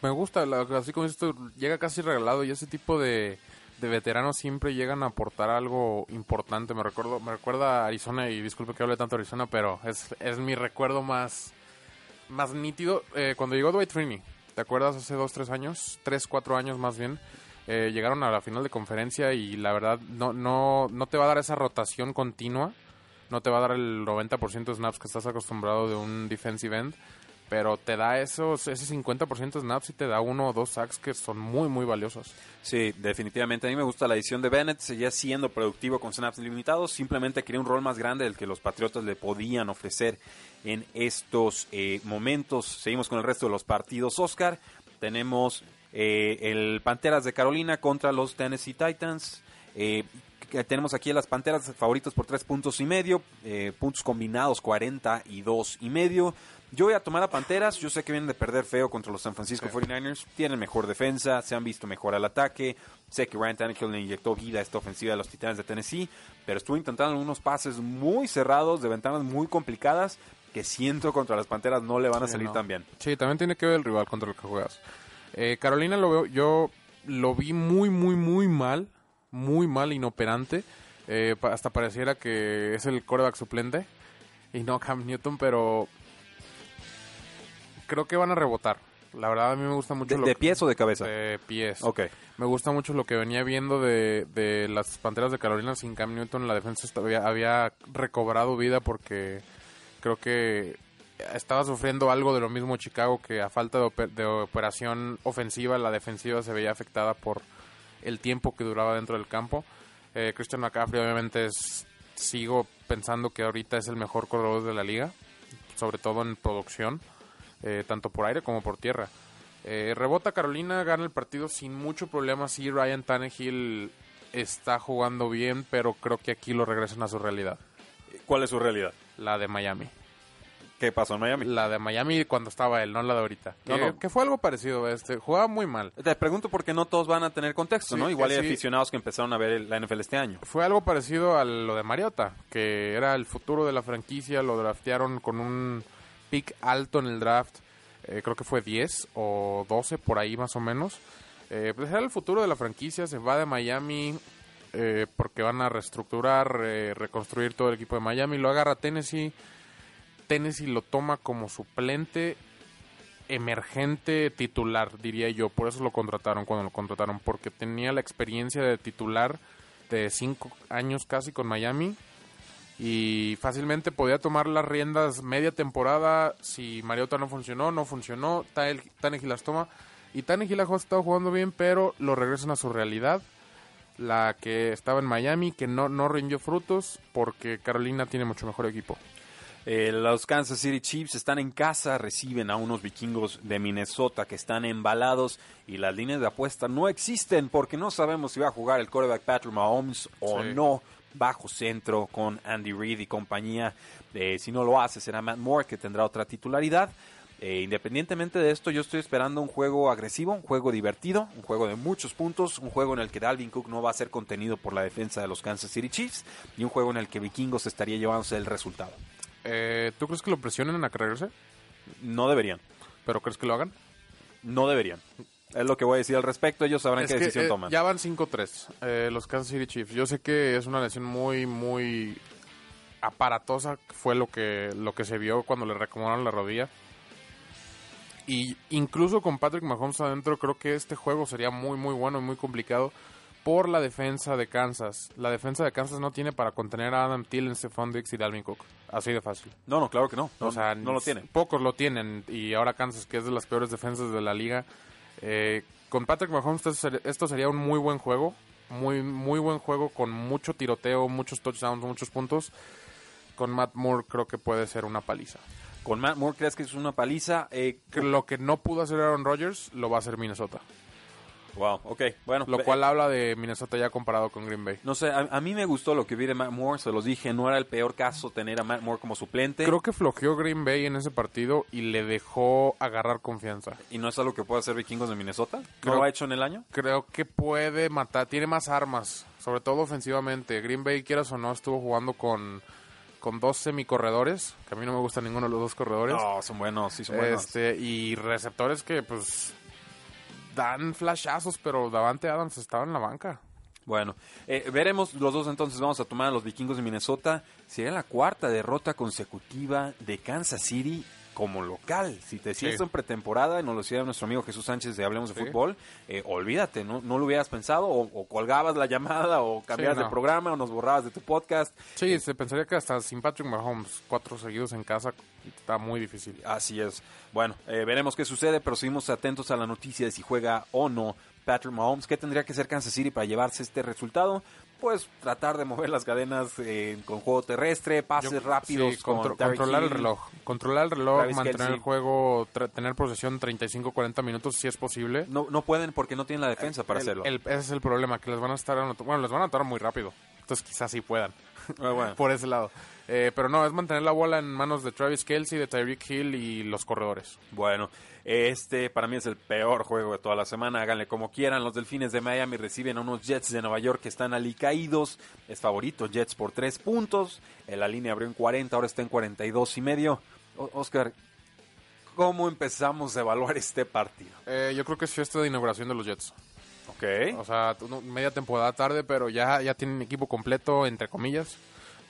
me gusta, la- así como esto llega casi regalado y ese tipo de, de veteranos siempre llegan a aportar algo importante. Me recuerdo, me recuerda a Arizona y disculpe que hable tanto de Arizona, pero es, es mi recuerdo más, más nítido. Eh, cuando llegó Dwight Freeney, ¿te acuerdas? Hace dos, tres años, tres, cuatro años más bien. eh, llegaron a la final de conferencia y la verdad no, no, no te va a dar esa rotación continua. No te va a dar el 90% de snaps que estás acostumbrado de un defensive end pero te da esos ese 50% de snaps y te da uno o dos sacks que son muy muy valiosos. Sí, definitivamente. A mí me gusta la edición de Bennett. Seguía siendo productivo con snaps limitados. Simplemente quería un rol más grande del que los Patriotas le podían ofrecer en estos eh, momentos. Seguimos con el resto de los partidos. Oscar, tenemos eh, el Panteras de Carolina contra los Tennessee Titans. Eh, que tenemos aquí las Panteras favoritos por tres puntos y medio. eh, puntos combinados 42 y medio. Yo voy a tomar a Panteras. Yo sé que vienen de perder feo contra los San Francisco 49ers. Tienen mejor defensa, se han visto mejor al ataque. Sé que Ryan Tannehill le inyectó vida a esta ofensiva de los Titanes de Tennessee, pero estuvo intentando unos pases muy cerrados, de ventanas muy complicadas, que siento contra las Panteras no le van a Sí, salir no. tan bien. Sí, también tiene que ver el rival contra el que juegas. Eh, Carolina lo veo, yo lo vi muy muy muy mal, muy mal, inoperante. Eh, hasta pareciera que es el coreback suplente y no Cam Newton, pero creo que van a rebotar. La verdad a mí me gusta mucho ¿De, lo de que- pies o de cabeza? de pies. Ok. Me gusta mucho lo que venía viendo de, de las Panteras de Carolina sin Cam Newton. La defensa había, había recobrado vida porque creo que estaba sufriendo algo de lo mismo Chicago que a falta de, oper- de operación ofensiva la defensiva se veía afectada por el tiempo que duraba dentro del campo. Eh, Christian McCaffrey obviamente es, sigo pensando que ahorita es el mejor corredor de la liga, sobre todo en producción, eh, tanto por aire como por tierra. Eh, rebota Carolina, gana el partido sin mucho problema. Sí, Ryan Tannehill está jugando bien, pero creo que aquí lo regresan a su realidad, ¿Cuál es su realidad? la de Miami. ¿Qué pasó en Miami? La de Miami cuando estaba él, no la de ahorita. No, que, no. que fue algo parecido este. Jugaba muy mal. Te pregunto porque no todos van a tener contexto, Sí, ¿no? Igual hay sí. aficionados que empezaron a ver el- la NFL este año. Fue algo parecido a lo de Mariota, que era el futuro de la franquicia, lo draftearon con un pick alto en el draft, eh, creo que fue 10 o 12 por ahí más o menos. Eh, pues era el futuro de la franquicia, se va de Miami eh, porque van a reestructurar, reconstruir todo el equipo de Miami, lo agarra Tennessee, Tennessee lo toma como suplente emergente titular, diría yo. Por eso lo contrataron cuando lo contrataron, porque tenía la experiencia de titular de cinco años casi con Miami y fácilmente podía tomar las riendas media temporada. Si Mariota no funcionó, no funcionó. Tannehill las toma. Y Tannehill ha estado jugando bien, pero lo regresan a su realidad. La que estaba en Miami, que no, no rindió frutos porque Carolina tiene mucho mejor equipo. Eh, los Kansas City Chiefs están en casa, reciben a unos vikingos de Minnesota que están embalados y las líneas de apuesta no existen porque no sabemos si va a jugar el quarterback Patrick Mahomes o Sí. no. Bajo centro con Andy Reid y compañía. Eh, si no lo hace, será Matt Moore que tendrá otra titularidad. Eh, independientemente de esto, yo estoy esperando un juego agresivo, un juego divertido, un juego de muchos puntos, un juego en el que Dalvin Cook no va a ser contenido por la defensa de los Kansas City Chiefs y un juego en el que Vikingos estaría llevándose el resultado. Eh, ¿Tú crees que lo presionen a regrese? No deberían. ¿Pero crees que lo hagan? No deberían. Es lo que voy a decir al respecto. Ellos sabrán Es qué que, decisión eh, toman. Ya van 5-3 eh, los Kansas City Chiefs. Yo sé que es una lesión muy, muy aparatosa. Fue lo que, lo que se vio cuando le recomendaron la rodilla. Y incluso con Patrick Mahomes adentro, creo que este juego sería muy, muy bueno y muy complicado por la defensa de Kansas. La defensa de Kansas no tiene para contener a Adam Thielen, Stephon Diggs y Dalvin Cook. Así de fácil. No, no, claro que no. No, o sea, no lo tienen. Pocos lo tienen. Y ahora Kansas, que es de las peores defensas de la liga. Eh, con Patrick Mahomes, esto ser- esto sería un muy buen juego. Muy, muy buen juego con mucho tiroteo, muchos touchdowns, muchos puntos. Con Matt Moore creo que puede ser una paliza. Con Matt Moore, ¿crees que es una paliza? Eh, Lo que no pudo hacer Aaron Rodgers lo va a hacer Minnesota. Wow, ok, bueno. Lo cual habla de Minnesota ya comparado con Green Bay. No sé, a, a mí me gustó lo que vi de Matt Moore, se los dije, no era el peor caso tener a Matt Moore como suplente. Creo que flojeó Green Bay en ese partido y le dejó agarrar confianza. ¿Y no es algo que puede hacer Vikingos de Minnesota? ¿No Creo- lo ha hecho en el año? Creo que puede matar, tiene más armas, sobre todo ofensivamente. Green Bay, quieras o no, estuvo jugando con, con dos semicorredores, que a mí no me gusta ninguno de los dos corredores. No, son buenos, sí son buenos. este, y receptores que pues dan flashazos, pero Davante Adams estaba en la banca. Bueno, eh, veremos los dos entonces. Vamos a tomar a los vikingos de Minnesota. Sería la cuarta derrota consecutiva de Kansas City como local. Si te decía Sí. esto en pretemporada, y nos lo decía nuestro amigo Jesús Sánchez de Hablemos de. Fútbol, eh, olvídate, ¿no? no lo hubieras pensado, o, o colgabas la llamada, o cambiabas no. de programa, o nos borrabas de tu podcast. Sí, se pensaría que hasta sin Patrick Mahomes, cuatro seguidos en casa, está muy difícil. Así es. Bueno, eh, veremos qué sucede, pero seguimos atentos a la noticia de si juega o no Patrick Mahomes. ¿Qué tendría que hacer Kansas City para llevarse este resultado? Pues tratar de mover las cadenas eh, con juego terrestre, pases Yo- rápidos, sí, contro- controlar el reloj. Controlar el reloj, Travis mantener el juego, tener posesión 35-40 minutos si es posible. No, no pueden porque no tienen la defensa para El- hacerlo. el- ese es el problema, que les van a estar. Bueno, les van a anotar muy rápido. Entonces quizás sí puedan. Ah, bueno. Por ese lado. Eh, pero no, es mantener la bola en manos de Travis Kelsey, de Tyreek Hill y los corredores. Bueno, este para mí es el peor juego de toda la semana. Háganle como quieran. Los Delfines de Miami reciben a unos Jets de Nueva York que están alicaídos. Es favorito Jets por tres puntos. En la línea abrió en 40, ahora está en 42 y medio. O- Oscar, ¿cómo empezamos a evaluar este partido? Eh, yo creo que es fiesta de inauguración de los Jets. Ok. O sea, media temporada tarde, pero ya, ya tienen equipo completo, entre comillas,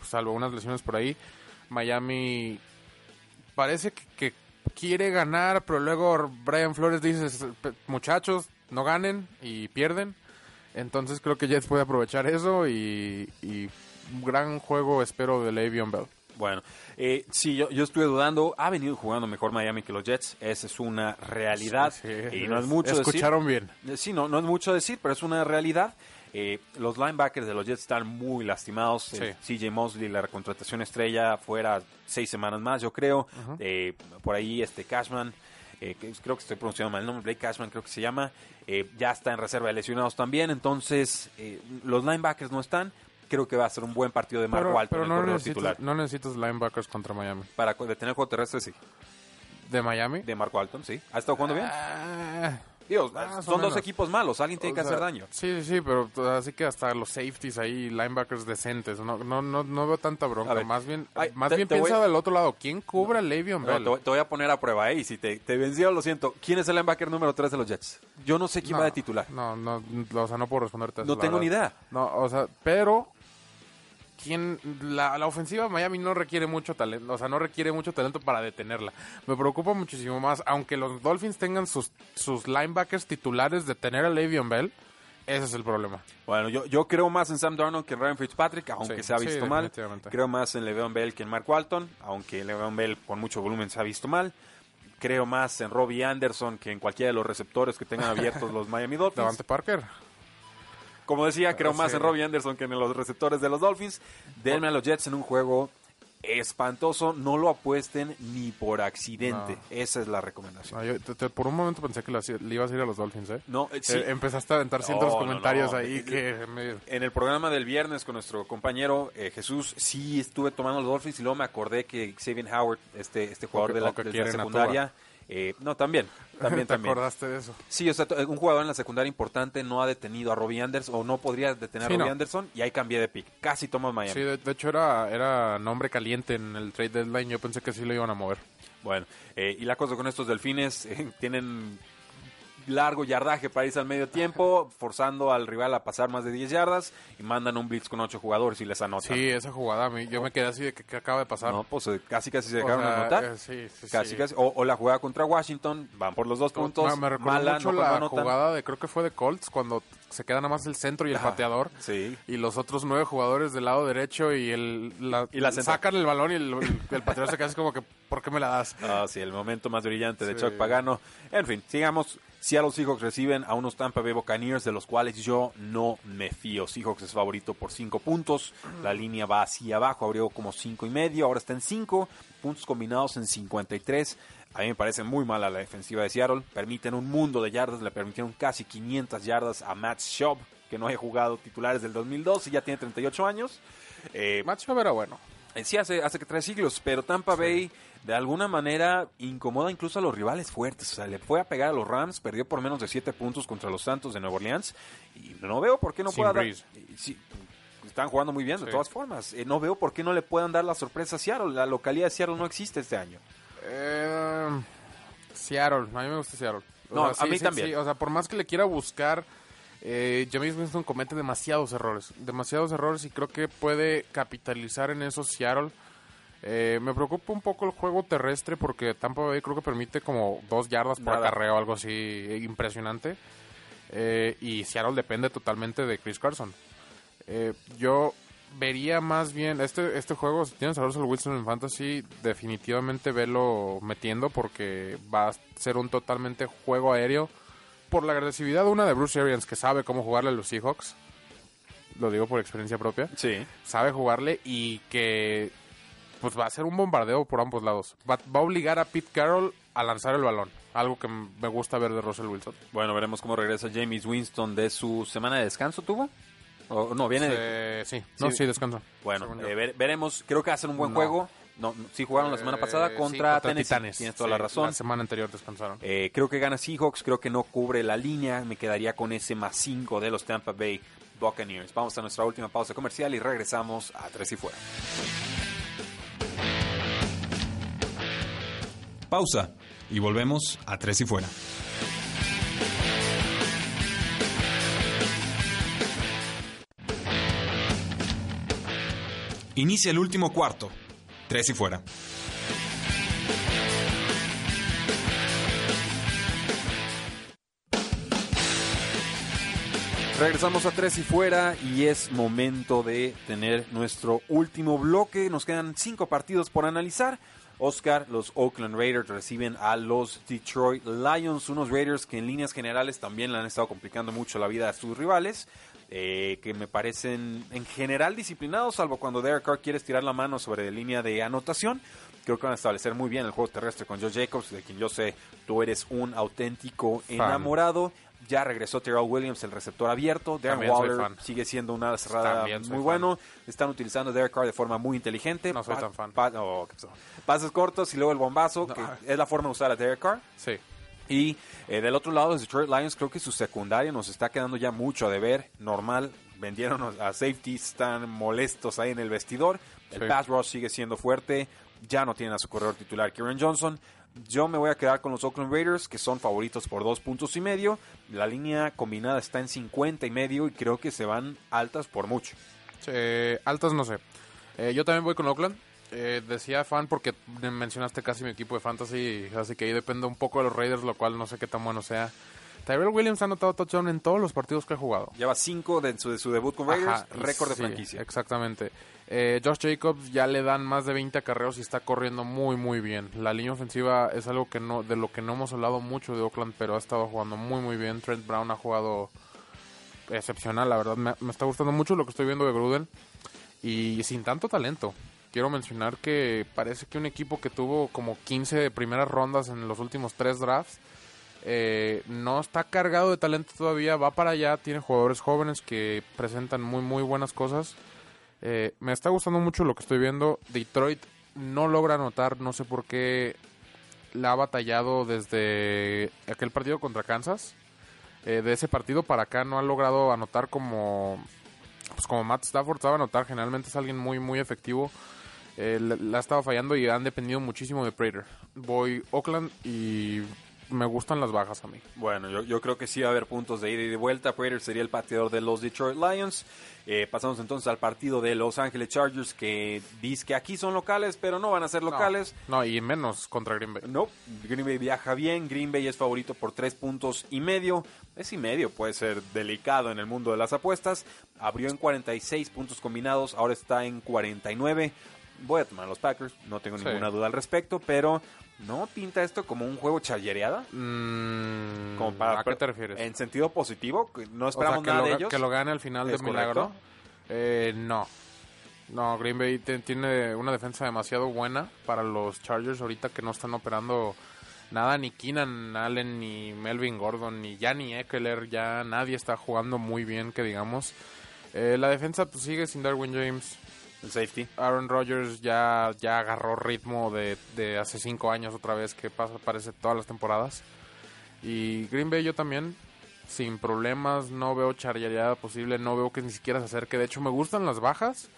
salvo unas lesiones por ahí. Miami parece que, que quiere ganar, pero luego Brian Flores dice, "P- muchachos, no ganen y pierden. Entonces creo que Jets puede aprovechar eso y, y un gran juego espero de Le'Veon Bell. Bueno, eh, sí, yo, yo estuve dudando. Ha venido jugando mejor Miami que los Jets. Esa es una realidad. Sí, y no es mucho Escucharon bien. decir. Sí, no, no es mucho decir, pero es una realidad. Eh, los linebackers de los Jets están muy lastimados. Eh, CJ Mosley, la contratación estrella, fuera seis semanas más, yo creo. Eh, por ahí, este Cashman. eh, que creo que estoy pronunciando mal el nombre, Blake Cashman creo que se llama, eh, ya está en reserva de lesionados también, entonces eh, los linebackers no están, creo que va a ser un buen partido de Marco Pero, Alto pero el no, corredor necesitas, titular. no necesitas linebackers contra Miami. Para detener el juego terrestre, sí. ¿De Miami? De Marco Alton, sí. ¿Ha estado jugando bien? Ah, Dios, son dos equipos malos. Alguien tiene O que sea, hacer daño. Sí, sí, sí, pero así que hasta los safeties ahí, linebackers decentes. No, no, no, no veo tanta bronca. ver, más bien, ay, más te- bien te voy- piensa del otro lado. ¿Quién cubre a Le'Veon No, Bell? te, voy- te voy a poner a prueba, ¿eh? Y si te, te venció, lo siento. ¿Quién es el linebacker número 3 de los Jets? Yo no sé quién No, va de titular. No, no, o sea, no puedo responderte a eso, No tengo ni idea. No, o sea, pero quién la, la ofensiva de Miami no requiere mucho talento, o sea, no requiere mucho talento para detenerla. Me preocupa muchísimo más, aunque los Dolphins tengan sus, sus linebackers titulares de tener a Le'Veon Bell, ese es el problema. Bueno, yo, yo creo más en Sam Darnold que en Ryan Fitzpatrick, aunque Sí, se ha sí, visto mal. Creo más en Le'Veon Bell que en Mark Walton, aunque Le'Veon Bell con mucho volumen se ha visto mal. Creo más en Robbie Anderson que en cualquiera de los receptores que tengan abiertos los Miami Dolphins. Davante Parker. Como decía, creo más en Robbie Anderson que en los receptores de los Dolphins. Denme a los Jets en un juego espantoso. No lo apuesten ni por accidente. No. Esa es la recomendación. No, yo te- te- por un momento pensé que le, ibas a ir a los Dolphins, ¿eh? No, eh, sí. Eh, empezaste a aventar cientos de comentarios ahí que me- En el programa del viernes con nuestro compañero eh, Jesús, sí estuve tomando los Dolphins y luego me acordé que Xavier Howard, este, este jugador de la, o que de la secundaria, eh, no, también, también, te también. acordaste de eso. Sí, o sea, to- un jugador en la secundaria importante no ha detenido a Robbie Anderson, o no podría detener Sí, a Robbie no. Anderson, y ahí cambié de pick. Casi tomo Miami. Sí, de, de hecho era, era nombre caliente en el trade deadline. Yo pensé que sí lo iban a mover. Bueno, eh, y la cosa con estos delfines, eh, tienen largo yardaje para irse al medio tiempo, forzando al rival a pasar más de 10 yardas, y mandan un blitz con 8 jugadores y les anotan. Sí, esa jugada, yo me quedé así de que, que acaba de pasar. No, pues eh, casi casi se O dejaron sea, anotar. eh, sí, sí, Casi, sí. casi. O, o la jugada contra Washington, van por los dos puntos. Me, me mucho no, la no anotan. jugada de, creo que fue de Colts, cuando se queda nada más el centro y el Ajá, pateador. Sí. Y los otros nueve jugadores del lado derecho y el la, Y la sacan el balón y el, el, el pateador se queda así como que, ¿por qué me la das? Ah, sí, el momento más brillante de. Chuck Pagano. En fin, sigamos. Seattle Seahawks reciben a unos Tampa Bay Buccaneers, de los cuales yo no me fío. Seahawks es favorito por 5 puntos. La línea va hacia abajo, abrió como cinco y medio, ahora está en 5. Puntos combinados en 53. A mí me parece muy mala la defensiva de Seattle. Permiten un mundo de yardas. Le permitieron casi 500 yardas a Matt Schaub, que no haya jugado titulares del 2002 y ya tiene 38 años. Eh, Match era bueno. eh, sí, hace, hace que tres siglos, pero Tampa Bay de alguna manera incomoda incluso a los rivales fuertes. O sea, le fue a pegar a los Rams, perdió por menos de 7 puntos contra los Santos de Nueva Orleans. Y no veo por qué no Sin pueda dar. Sí, están jugando muy bien, de Sí. todas formas. Eh, no veo por qué no le puedan dar la sorpresa a Seattle. La localidad de Seattle no existe este año. Eh, Seattle, a mí me gusta Seattle. O No, sea, a mí también. o sea, por más que le quiera buscar, eh, James Winston comete demasiados errores. Demasiados errores y creo que puede capitalizar en eso Seattle. Eh, me preocupa un poco el juego terrestre porque Tampa Bay creo que permite como dos yardas por Nada. acarreo, algo así eh, impresionante. Eh, y Seattle depende totalmente de Chris Carson. Eh, yo vería más bien este este juego si tienes a Russell Wilson en fantasy definitivamente velo metiendo porque va a ser un totalmente juego aéreo por la agresividad una de Bruce Arians que sabe cómo jugarle a los Seahawks lo digo por experiencia propia Sí. sabe jugarle y que pues va a ser un bombardeo por ambos lados va, va a obligar a Pete Carroll a lanzar el balón algo que me gusta ver de Russell Wilson Bueno, veremos cómo regresa James Winston de su semana de descanso, ¿tuvo? O, no, viene... de- Eh, sí no Sí. sí descansa Bueno, eh, ver- veremos. Creo que hacen un buen No. juego. No, sí jugaron la semana Eh, pasada sí, contra, Tennessee. Titanes. Tienes toda Sí, la razón. La semana anterior descansaron. Eh, creo que gana Seahawks, creo que no cubre la línea. Me quedaría con ese más 5 de los Tampa Bay Buccaneers. Vamos a nuestra última pausa comercial y regresamos a Tres y Fuera. Pausa y volvemos a Tres y Fuera. Inicia el último cuarto. Tres y Fuera. Regresamos a Tres y Fuera y es momento de tener nuestro último bloque. Nos quedan cinco partidos por analizar. Oscar, los Oakland Raiders reciben a los Detroit Lions, unos Raiders que en líneas generales también le han estado complicando mucho la vida a sus rivales, eh, que me parecen en general disciplinados, salvo cuando Derek Carr quiere estirar la mano sobre línea de anotación. Creo que van a establecer muy bien el juego terrestre con Joe Jacobs, de quien yo sé tú eres un auténtico enamorado. Ya regresó Terrell Williams, el receptor abierto. Darren Waller sigue siendo una cerrada muy fan. bueno. Están utilizando a Derek Carr de forma muy inteligente. No soy tan fan. pa- oh. Pases cortos y luego el bombazo, que es la forma de usar a Derek Carr. Sí. Y eh, del otro lado, los Detroit Lions, creo que su secundaria nos está quedando ya mucho a deber. Normal, vendieron a safety, están molestos ahí en el vestidor. El Sí. pass rush sigue siendo fuerte. Ya no tienen a su corredor titular, Kieran Johnson. Yo me voy a quedar con los Oakland Raiders, que son favoritos por dos puntos y medio. La línea combinada está en 50 y medio y creo que se van altas por mucho. Eh, altas no sé. Eh, yo también voy con Oakland. Eh, decía fan porque mencionaste casi mi equipo de fantasy, así que ahí depende un poco de los Raiders, lo cual no sé qué tan bueno sea. Tyrell Williams ha anotado touchdown en todos los partidos que ha jugado. Lleva 5 de su, de su debut con Raiders, Ajá, récord de franquicia. Exactamente. Eh, Josh Jacobs ya le dan más de 20 acarreos y está corriendo muy muy bien. La línea ofensiva es algo que no de lo que no hemos hablado mucho de Oakland, pero ha estado jugando muy muy bien. Trent Brown ha jugado excepcional, la verdad. Me, está gustando mucho lo que estoy viendo de Gruden y sin tanto talento. Quiero mencionar que parece que un equipo que tuvo como 15 primeras rondas en los últimos tres drafts eh, no está cargado de talento todavía, va para allá, tiene jugadores jóvenes que presentan muy muy buenas cosas. Eh, me está gustando mucho lo que estoy viendo. Detroit no logra anotar, no sé por qué la ha batallado desde aquel partido contra Kansas. Eh, de ese partido para acá no ha logrado anotar como pues como Matt Stafford sabe anotar. Generalmente es alguien muy muy efectivo. Eh, la, la ha estado fallando y han dependido muchísimo de Prater. Voy Oakland y me gustan las bajas a mí. Bueno, yo, yo creo que sí va a haber puntos de ida y de vuelta. Prater sería el pateador de los Detroit Lions. Eh, pasamos entonces al partido de Los Angeles Chargers, que dice que aquí son locales, pero no van a ser locales. No, no, y menos contra Green Bay. No, Green Bay viaja bien. Green Bay es favorito por tres puntos y medio. Es y medio puede ser delicado en el mundo de las apuestas. Abrió en 46 puntos combinados, ahora está en 49. Voy a tomar a los Packers, no tengo Sí. ninguna duda al respecto, pero ¿no pinta esto como un juego charlereada? Mm, Como para- ¿A qué te refieres? En sentido positivo, no O sea, esperamos que nada lo, de ellos. que lo gane al final ¿Es de milagro. Eh, no. No, Green Bay tiene una defensa demasiado buena para los Chargers ahorita que no están operando nada, ni Keenan Allen, ni Melvin Gordon, ni ya ni Eckler, ya nadie está jugando muy bien, que digamos. Eh, la defensa pues, sigue sin Darwin James. El safety. Aaron Rodgers ya, ya agarró ritmo de, de hace cinco años otra vez, que pasa, parece todas las temporadas. Y Green Bay yo también, sin problemas, no veo charrería posible, no veo que ni siquiera se acerque. De hecho, me gustan las bajas,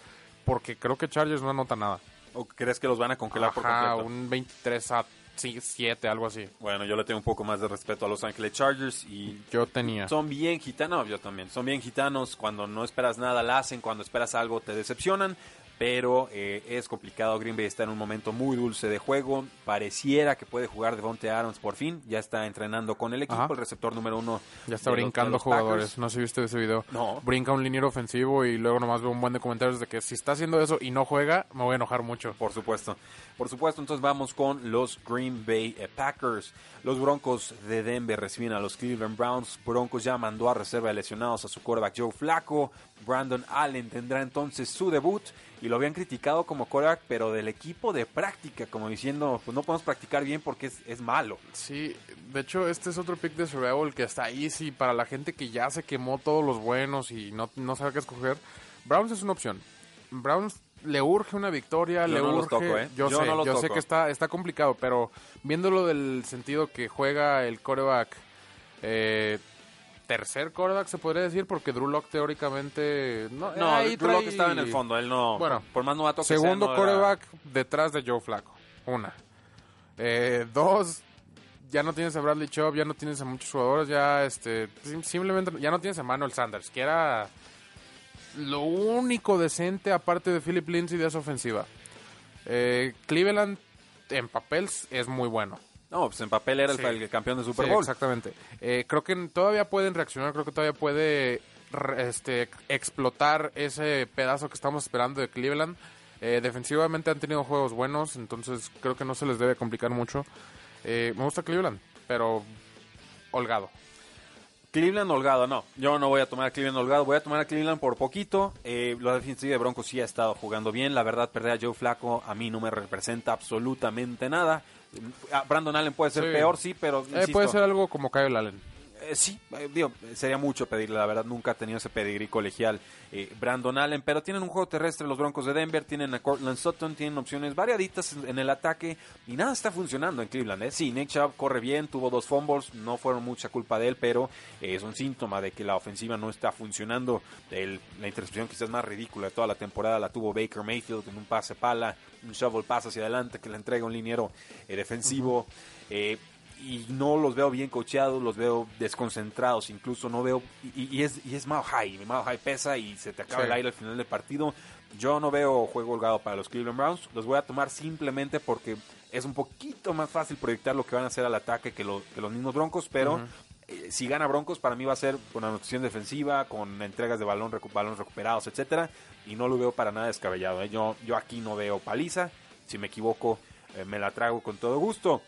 porque creo que Chargers no anota nada. ¿O crees que los van a congelar por Ajá, completo? un 23 a 7, algo así. Bueno, yo le tengo un poco más de respeto a Los Ángeles Chargers y Yo tenía. son bien gitanos, yo también. Son bien gitanos, cuando no esperas nada la hacen, cuando esperas algo te decepcionan. Pero eh, es complicado, Green Bay está en un momento muy dulce de juego. Pareciera que puede jugar Devonte Adams por fin. Ya está entrenando con el equipo, Ajá. el receptor número uno. Ya está los- brincando los jugadores. Packers. No sé si viste ese video. No. Brinca un liniero ofensivo y luego nomás veo un buen de comentarios de que si está haciendo eso y no juega, me voy a enojar mucho. Por supuesto. Por supuesto, entonces vamos con los Green Bay eh, Packers. Los Broncos de Denver reciben a los Cleveland Browns. Broncos ya mandó a reserva de lesionados a su quarterback Joe Flacco. Brandon Allen tendrá entonces su debut y lo habían criticado como quarterback, pero del equipo de práctica, como diciendo, pues no podemos practicar bien porque es, es malo. Sí, de hecho este es otro pick de Survival que está ahí, sí, para la gente que ya se quemó todos los buenos y no, no sabe qué escoger. Browns es una opción. Browns le urge una victoria, Yo le no los urge... toco, ¿eh? Yo, Yo sé, no que está, está complicado, pero viéndolo del sentido que juega el coreback... Eh, tercer coreback se podría decir porque Drew Lock teóricamente no, No, Drew Lock trae- estaba en el fondo, él no, Bueno, por más novato que sea, Segundo era- coreback detrás de Joe Flaco. Una. Eh, dos, ya no tienes a Bradley Chubb, ya no tienes a muchos jugadores, ya este sim- simplemente ya no tienes a Manuel Sanders, que era lo único decente aparte de Philip Lindsay de esa ofensiva. Eh, Cleveland en papel es muy bueno. No, pues en papel era el, Sí. el campeón de Super Sí, Bowl. exactamente. Eh, creo que todavía pueden reaccionar, creo que todavía puede este, explotar ese pedazo que estamos esperando de Cleveland. Eh, defensivamente han tenido juegos buenos, entonces creo que no se les debe complicar mucho. Eh, me gusta Cleveland, pero holgado. Cleveland holgado, no. Yo no voy a tomar a Cleveland holgado, voy a tomar a Cleveland por poquito. Eh, la defensiva de Broncos sí ha estado jugando bien. La verdad, perder a Joe Flaco a mí no me representa absolutamente nada. A Brandon Allen puede ser Sí. peor, sí, pero Eh, puede ser algo como Kyle Allen. Eh, sí, eh, digo, sería mucho pedirle, la verdad, nunca ha tenido ese pedigrí colegial eh, Brandon Allen, pero tienen un juego terrestre los Broncos de Denver, tienen a Cortland Sutton, tienen opciones variaditas en, el ataque y nada está funcionando en Cleveland. ¿eh? Sí, Nick Chubb corre bien, tuvo dos fumbles, no fueron mucha culpa de él, pero es un síntoma de que la ofensiva no está funcionando. El- la intercepción quizás más ridícula de toda la temporada la tuvo Baker Mayfield en un pase pala, un shovel pass hacia adelante que le entrega un liniero defensivo. Eh, y no los veo bien coacheados, los veo desconcentrados, incluso no veo y, y es y es Mao High, Mao High pesa y se te acaba Sí. el aire al final del partido. Yo no veo juego holgado para los Cleveland Browns, los voy a tomar simplemente porque es un poquito más fácil proyectar lo que van a hacer al ataque que, lo- que los mismos Broncos, pero eh, si gana Broncos para mí va a ser con anotación defensiva, con entregas de balón, recu- balones recuperados, etcétera, y no lo veo para nada descabellado. ¿eh? Yo yo aquí no veo paliza, si me equivoco eh, me la trago con todo gusto.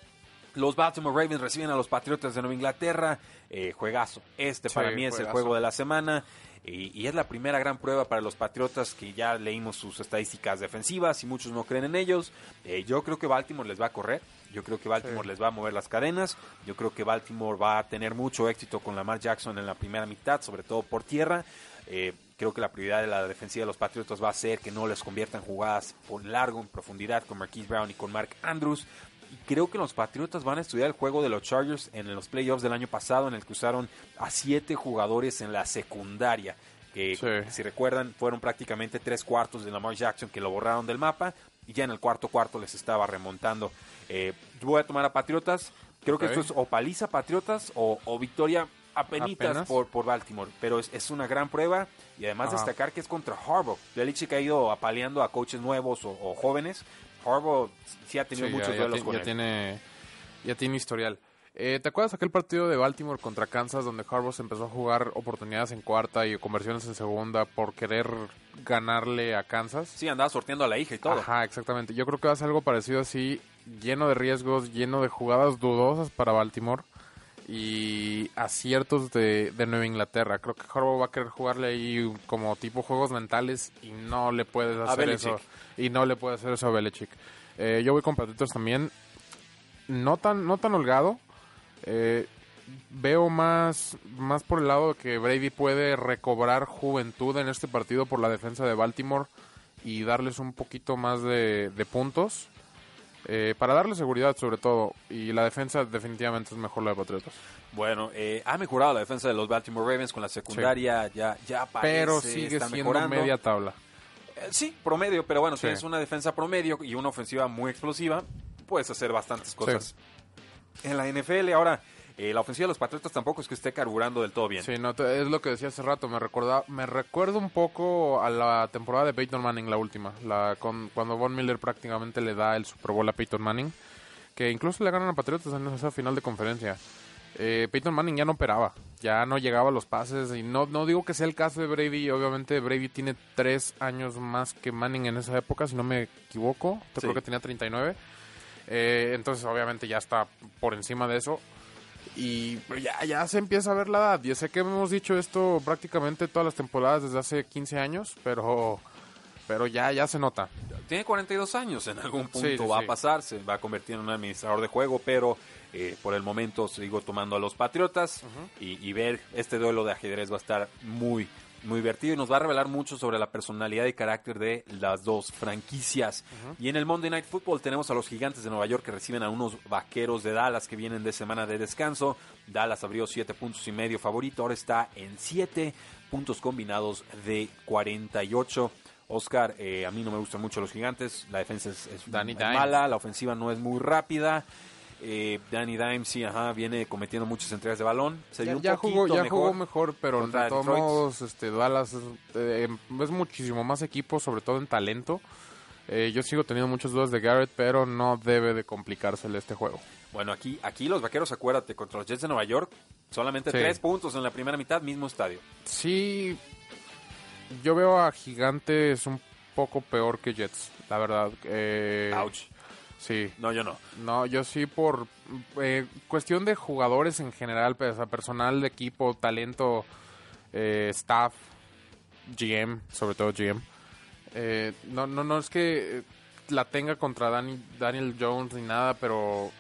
Los Baltimore Ravens reciben a los Patriotas de Nueva Inglaterra. Eh, juegazo. Este Sí, para mí es el juego de la semana. Y, y es la primera gran prueba para los Patriotas que ya leímos sus estadísticas defensivas y muchos no creen en ellos. Eh, yo creo que Baltimore les va a correr. Yo creo que Baltimore Sí. les va a mover las cadenas. Yo creo que Baltimore va a tener mucho éxito con Lamar Jackson en la primera mitad, sobre todo por tierra. Eh, creo que la prioridad de la defensiva de los Patriotas va a ser que no les conviertan jugadas por largo, en profundidad, con Marquise Brown y con Mark Andrews. Y creo que los Patriotas van a estudiar el juego de los Chargers en los playoffs del año pasado, en el que usaron a siete jugadores en la secundaria. Que, Sí. si recuerdan, fueron prácticamente tres cuartos de Lamar Jackson que lo borraron del mapa. Y ya en el cuarto cuarto les estaba remontando. Eh, voy a tomar a Patriotas. Creo que esto es o paliza Patriotas o, o victoria apenitas Apenas. por, por Baltimore. Pero es, es una gran prueba. Y además Ajá. destacar que es contra Harbaugh. Belichick ha ido apaleando a coaches nuevos o, o jóvenes. Harbaugh sí ha tenido Sí, muchos ya, duelos con ya él. tiene ya tiene historial. Eh, ¿Te acuerdas aquel partido de Baltimore contra Kansas donde Harbaugh se empezó a jugar oportunidades en cuarta y conversiones en segunda por querer ganarle a Kansas? Sí, andaba sorteando a la hija y todo. Ajá, exactamente. Yo creo que va a ser algo parecido así, lleno de riesgos, lleno de jugadas dudosas para Baltimore y aciertos de, de Nueva Inglaterra. Creo que Harbaugh va a querer jugarle ahí como tipo juegos mentales y no le puedes hacer eso. Y no le puede hacer eso a Belichick. Eh, yo voy con Patriotas también. no tan, no tan holgado. Eh, veo más, más por el lado de que Brady puede recobrar juventud en este partido por la defensa de Baltimore y darles un poquito más de, de puntos. Eh, para darle seguridad sobre todo. Y la defensa definitivamente es mejor la de Patriotas. Bueno, eh, ha mejorado la defensa de los Baltimore Ravens con la secundaria, ya, ya parece Pero sigue está siendo mejorando. media tabla. Eh, sí, promedio, pero bueno, Sí. tienes una defensa promedio y una ofensiva muy explosiva, puedes hacer bastantes cosas. En la NFL, ahora, eh, la ofensiva de los Patriotas tampoco es que esté carburando del todo bien. Sí, no, te- es lo que decía hace rato. Me recuerda, me recuerda un poco a la temporada de Peyton Manning, la última. La, con, cuando Von Miller prácticamente le da el Super Bowl a Peyton Manning. Que incluso le ganan a Patriotas en esa final de conferencia. Eh, Peyton Manning ya no operaba. Ya no llegaba a los pases. Y no, no digo que sea el caso de Brady. Obviamente Brady tiene tres años más que Manning en esa época, si no me equivoco. Yo Sí. creo que tenía 39. Eh, entonces obviamente ya está por encima de eso. Y pues, ya, ya se empieza a ver la edad. Yo sé que hemos dicho esto prácticamente todas las temporadas desde hace 15 años, pero, pero ya, ya se nota. Tiene 42 años, en algún punto Sí, sí, va sí. a pasar, se va a convertir en un administrador de juego, pero eh, por el momento sigo tomando a los Patriotas y, y ver este duelo de ajedrez va a estar muy, muy divertido y nos va a revelar mucho sobre la personalidad y carácter de las dos franquicias. Y en el Monday Night Football tenemos a los gigantes de Nueva York que reciben a unos vaqueros de Dallas que vienen de semana de descanso. Dallas abrió 7 puntos y medio favorito, ahora está en 7 puntos combinados de 48. Oscar, eh, a mí no me gustan mucho los gigantes, la defensa es, es- mala, la ofensiva no es muy rápida. Eh, Danny Dimes, sí, ajá, viene cometiendo muchas entregas de balón. Se vio Ya, un ya jugó, ya mejor. jugó mejor, pero de todos modos, este, Dallas es, eh, es muchísimo más equipo, sobre todo en talento. Eh, yo sigo teniendo muchas dudas de Garrett, pero no debe de complicársele este juego. Bueno, aquí, aquí los vaqueros, acuérdate, contra los Jets de Nueva York, solamente Sí. tres puntos en la primera mitad, mismo estadio. Sí, yo veo a Gigantes un poco peor que Jets, la verdad. Eh, Ouch. Sí, No, yo no. No, yo sí por eh, cuestión de jugadores en general, pues, personal de equipo, talento, eh, staff, GM, sobre todo GM. Eh, no, no, no es que eh, la tenga contra Dani- Daniel Jones ni nada, pero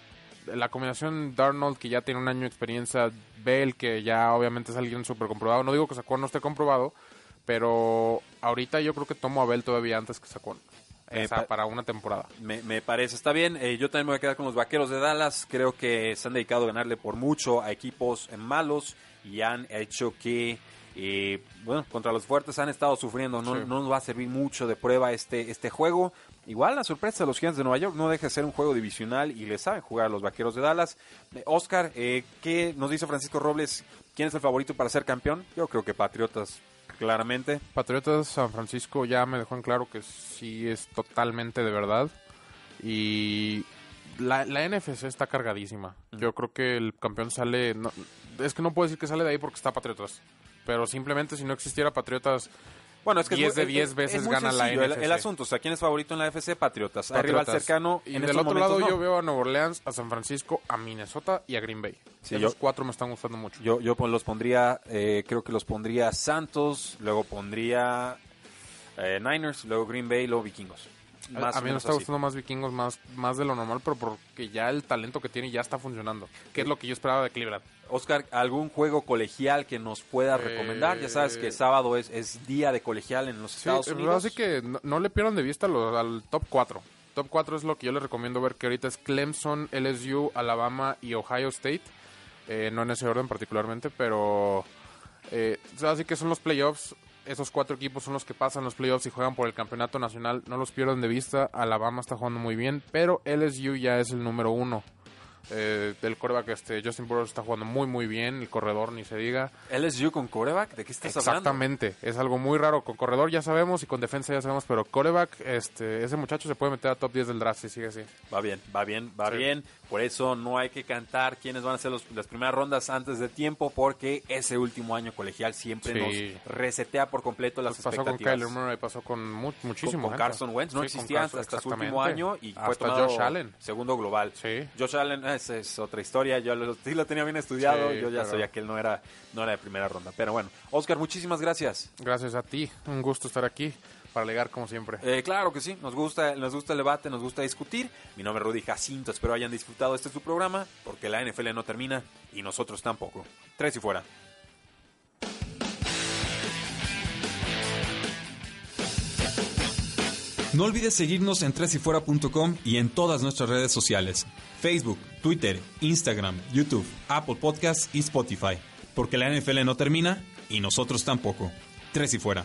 la combinación Darnold, que ya tiene un año de experiencia, Bell, que ya obviamente es alguien súper comprobado. No digo que Saquon no esté comprobado, pero ahorita yo creo que tomo a Bell todavía antes que Saquon. Eh, O sea, pa- para una temporada. Me, me parece, está bien. Eh, yo también me voy a quedar con los vaqueros de Dallas. Creo que se han dedicado a ganarle por mucho a equipos malos y han hecho que, eh, bueno, contra los fuertes han estado sufriendo. No, Sí. no nos va a servir mucho de prueba este, este juego. Igual la sorpresa de los Gigantes de Nueva York no deja de ser un juego divisional y le saben jugar a los vaqueros de Dallas. Eh, Oscar, eh, ¿qué nos dice Francisco Robles? ¿Quién es el favorito para ser campeón? Yo creo que Patriotas, claramente. Patriotas San Francisco ya me dejó en claro que sí es totalmente de verdad. Y la, la NFC está cargadísima. Yo creo que el campeón sale. no- es que no puedo decir que sale de ahí porque está Patriotas. Pero simplemente si no existiera Patriotas. Bueno, es que es 10 muy- de 10 es- veces es gana la sencillo. El- El, NFC. asunto, o sea, ¿quién es favorito en la FC? Patriotas. Hay rival cercano. Y en del otro lado no. yo veo a Nueva Orleans, a San Francisco, a Minnesota y a Green Bay. Sí, Esos yo- cuatro me están gustando mucho. Yo, yo pon- los pondría, eh, creo que los pondría Santos, luego pondría eh, Niners, luego Green Bay, luego Vikingos. Más a mí me está así. gustando más vikingos, más, más de lo normal, pero porque ya el talento que tiene ya está funcionando. Que es lo que yo esperaba de Cleveland. Oscar, ¿algún juego colegial que nos pueda Eh, recomendar? Ya sabes que sábado es, es día de colegial en los Sí, Estados eh, Unidos. Así que no, no le pierdan de vista lo- al top 4. Top 4 es lo que yo les recomiendo ver, que ahorita es Clemson, LSU, Alabama y Ohio State. Eh, no en ese orden particularmente, pero... Eh, así que son los playoffs. Esos cuatro equipos son los que pasan los playoffs y juegan por el campeonato nacional. No los pierdan de vista. Alabama está jugando muy bien, pero LSU ya es el número uno. Eh, el coreback este, Justin Burrows está jugando muy muy bien, el corredor ni se diga. LSU con coreback, ¿de qué estás hablando? Exactamente, es algo muy raro. Con corredor ya sabemos y con defensa ya sabemos, pero coreback, este, ese muchacho se puede meter a top 10 del draft si sigue así. Va bien, va bien, va Sí. bien. Por eso no hay que cantar quiénes van a ser los- las primeras rondas antes de tiempo, porque ese último año colegial siempre Sí. nos resetea por completo las Pues pasó con expectativas. Kyler Murray, pasó con mu- muchísimo. con, con. Carson Wentz, no Sí, con existía Carson, hasta su exactamente. último año y fue Hasta tomado Josh Allen. segundo global. Sí. Josh Allen, esa es otra historia, yo lo, sí lo tenía bien estudiado, Sí, yo ya pero- sabía que él no era, no era de primera ronda. Pero bueno, Oscar, muchísimas gracias. Gracias a ti, un gusto estar aquí para ligar como siempre. Eh, claro que sí, nos gusta, nos gusta el debate, nos gusta discutir. Mi nombre es Rudy Jacinto, espero hayan disfrutado este su programa, porque la NFL no termina y nosotros tampoco. Tres y fuera. No olvides seguirnos en tresyfuera.com y en todas nuestras redes sociales: Facebook, Twitter, Instagram, YouTube, Apple Podcasts y Spotify. Porque la NFL no termina y nosotros tampoco. Tres y fuera.